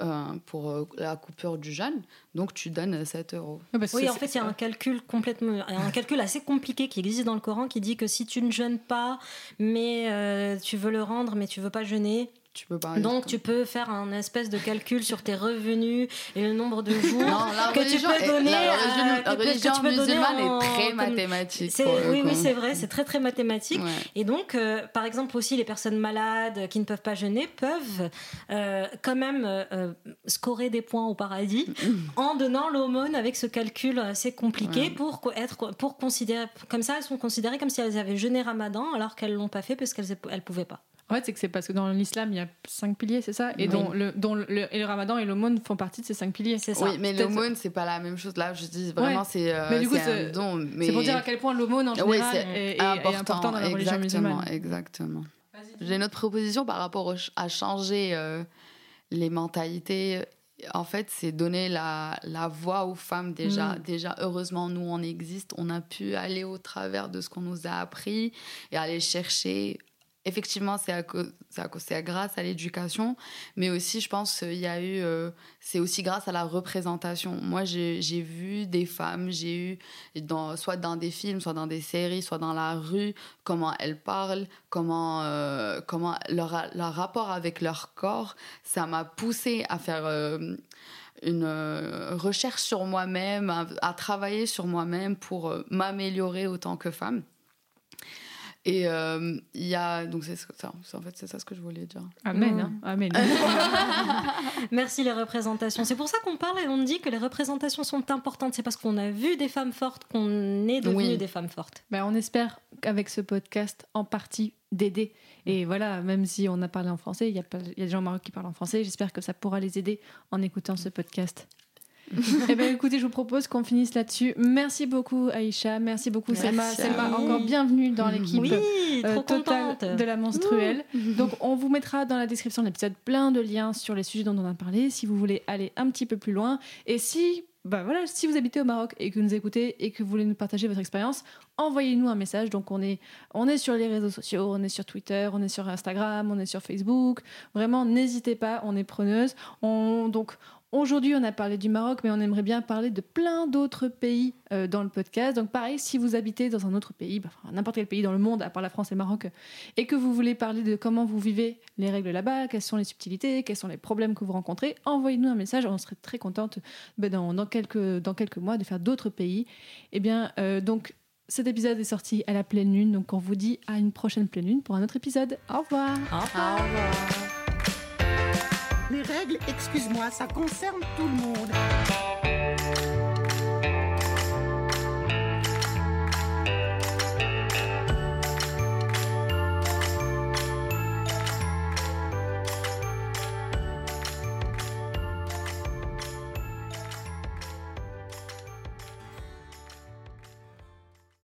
euh, pour euh, la coupure du jeûne. Donc, tu donnes 7 euros. Parce que Oui, en fait, il y a un calcul complètement, un calcul assez compliqué qui existe dans le Coran qui dit que si tu ne jeûnes pas, mais euh, tu veux le rendre, mais tu veux pas jeûner, Tu peux pas. donc tu peux faire un espèce de calcul sur tes revenus et le nombre de jours Non, que tu peux donner. la à- religion, la que- que religion tu peux donner musulmane en- est très mathématique. Oui, oui, c'est vrai, c'est très très mathématique. Ouais. Et donc, euh, par exemple, aussi les personnes malades qui ne peuvent pas jeûner peuvent euh, quand même euh, scorer des points au paradis en donnant l'aumône avec ce calcul assez compliqué Ouais. pour être pour considérer comme ça elles sont considérées comme si elles avaient jeûné Ramadan alors qu'elles l'ont pas fait parce qu'elles elles pouvaient pas. En fait, c'est que c'est parce que dans l'islam, il y a cinq piliers, c'est ça? Et Oui. dont, le, dont le, et le ramadan et l'aumône font partie de ces cinq piliers. C'est ça. Oui, mais l'aumône, c'est pas la même chose. Là, je dis vraiment, Ouais. c'est euh, Mais du coup, c'est c'est- un don. Mais... C'est pour dire à quel point l'aumône en général est, est- est important, dans la religion exactement, musulmane. exactement. J'ai une autre proposition par rapport à changer euh, les mentalités. En fait, c'est donner la, la voix aux femmes déjà. Mm. Déjà, heureusement, nous, on existe. On a pu aller au travers de ce qu'on nous a appris et aller chercher. Effectivement, c'est à cause, grâce à l'éducation, mais aussi, je pense, il y a eu, euh, c'est aussi grâce à la représentation. Moi, j'ai vu des femmes, j'ai eu, soit dans des films, soit dans des séries, soit dans la rue, comment elles parlent, comment, euh, comment leur, leur rapport avec leur corps, ça m'a poussé à faire euh, une euh, recherche sur moi-même, à, travailler sur moi-même pour euh, m'améliorer autant que femme. Et euh, il y a donc c'est ça, en fait c'est ça ce que je voulais dire. Amen. Mm. hein, amen. Merci les représentations. C'est pour ça qu'on parle et on dit que les représentations sont importantes. C'est parce qu'on a vu des femmes fortes qu'on est devenues Oui. des femmes fortes. Ben, on espère qu'avec ce podcast, en partie, d'aider. Et voilà, même si on a parlé en français, il y, a pas- il y a des gens au Maroc qui parlent en français, j'espère que ça pourra les aider en écoutant ce podcast. eh bien, écoutez, je vous propose qu'on finisse là-dessus. Merci beaucoup, Aïcha. Merci beaucoup, Merci Selma. Selma, encore bienvenue dans l'équipe Oui, euh, trop totale contente. de la menstruelle. Donc, on vous mettra dans la description de l'épisode plein de liens sur les sujets dont on a parlé si vous voulez aller un petit peu plus loin. Et si, bah voilà, si vous habitez au Maroc et que vous nous écoutez et que vous voulez nous partager votre expérience, envoyez-nous un message. Donc, on est, on est sur les réseaux sociaux, on est sur Twitter, on est sur Instagram, on est sur Facebook. Vraiment, n'hésitez pas, on est preneuse. On, donc, Aujourd'hui, on a parlé du Maroc, mais on aimerait bien parler de plein d'autres pays euh, dans le podcast. Donc, pareil, si vous habitez dans un autre pays, bah, enfin, n'importe quel pays dans le monde, à part la France et le Maroc, et que vous voulez parler de comment vous vivez les règles là-bas, quelles sont les subtilités, quels sont les problèmes que vous rencontrez, envoyez-nous un message. On serait très contente bah, dans, dans quelques, dans quelques mois de faire d'autres pays. Eh bien, euh, donc, cet épisode est sorti à la pleine lune, donc on vous dit à une prochaine pleine lune pour un autre épisode. Au revoir. Au revoir. Les règles, excuse-moi, ça concerne tout le monde.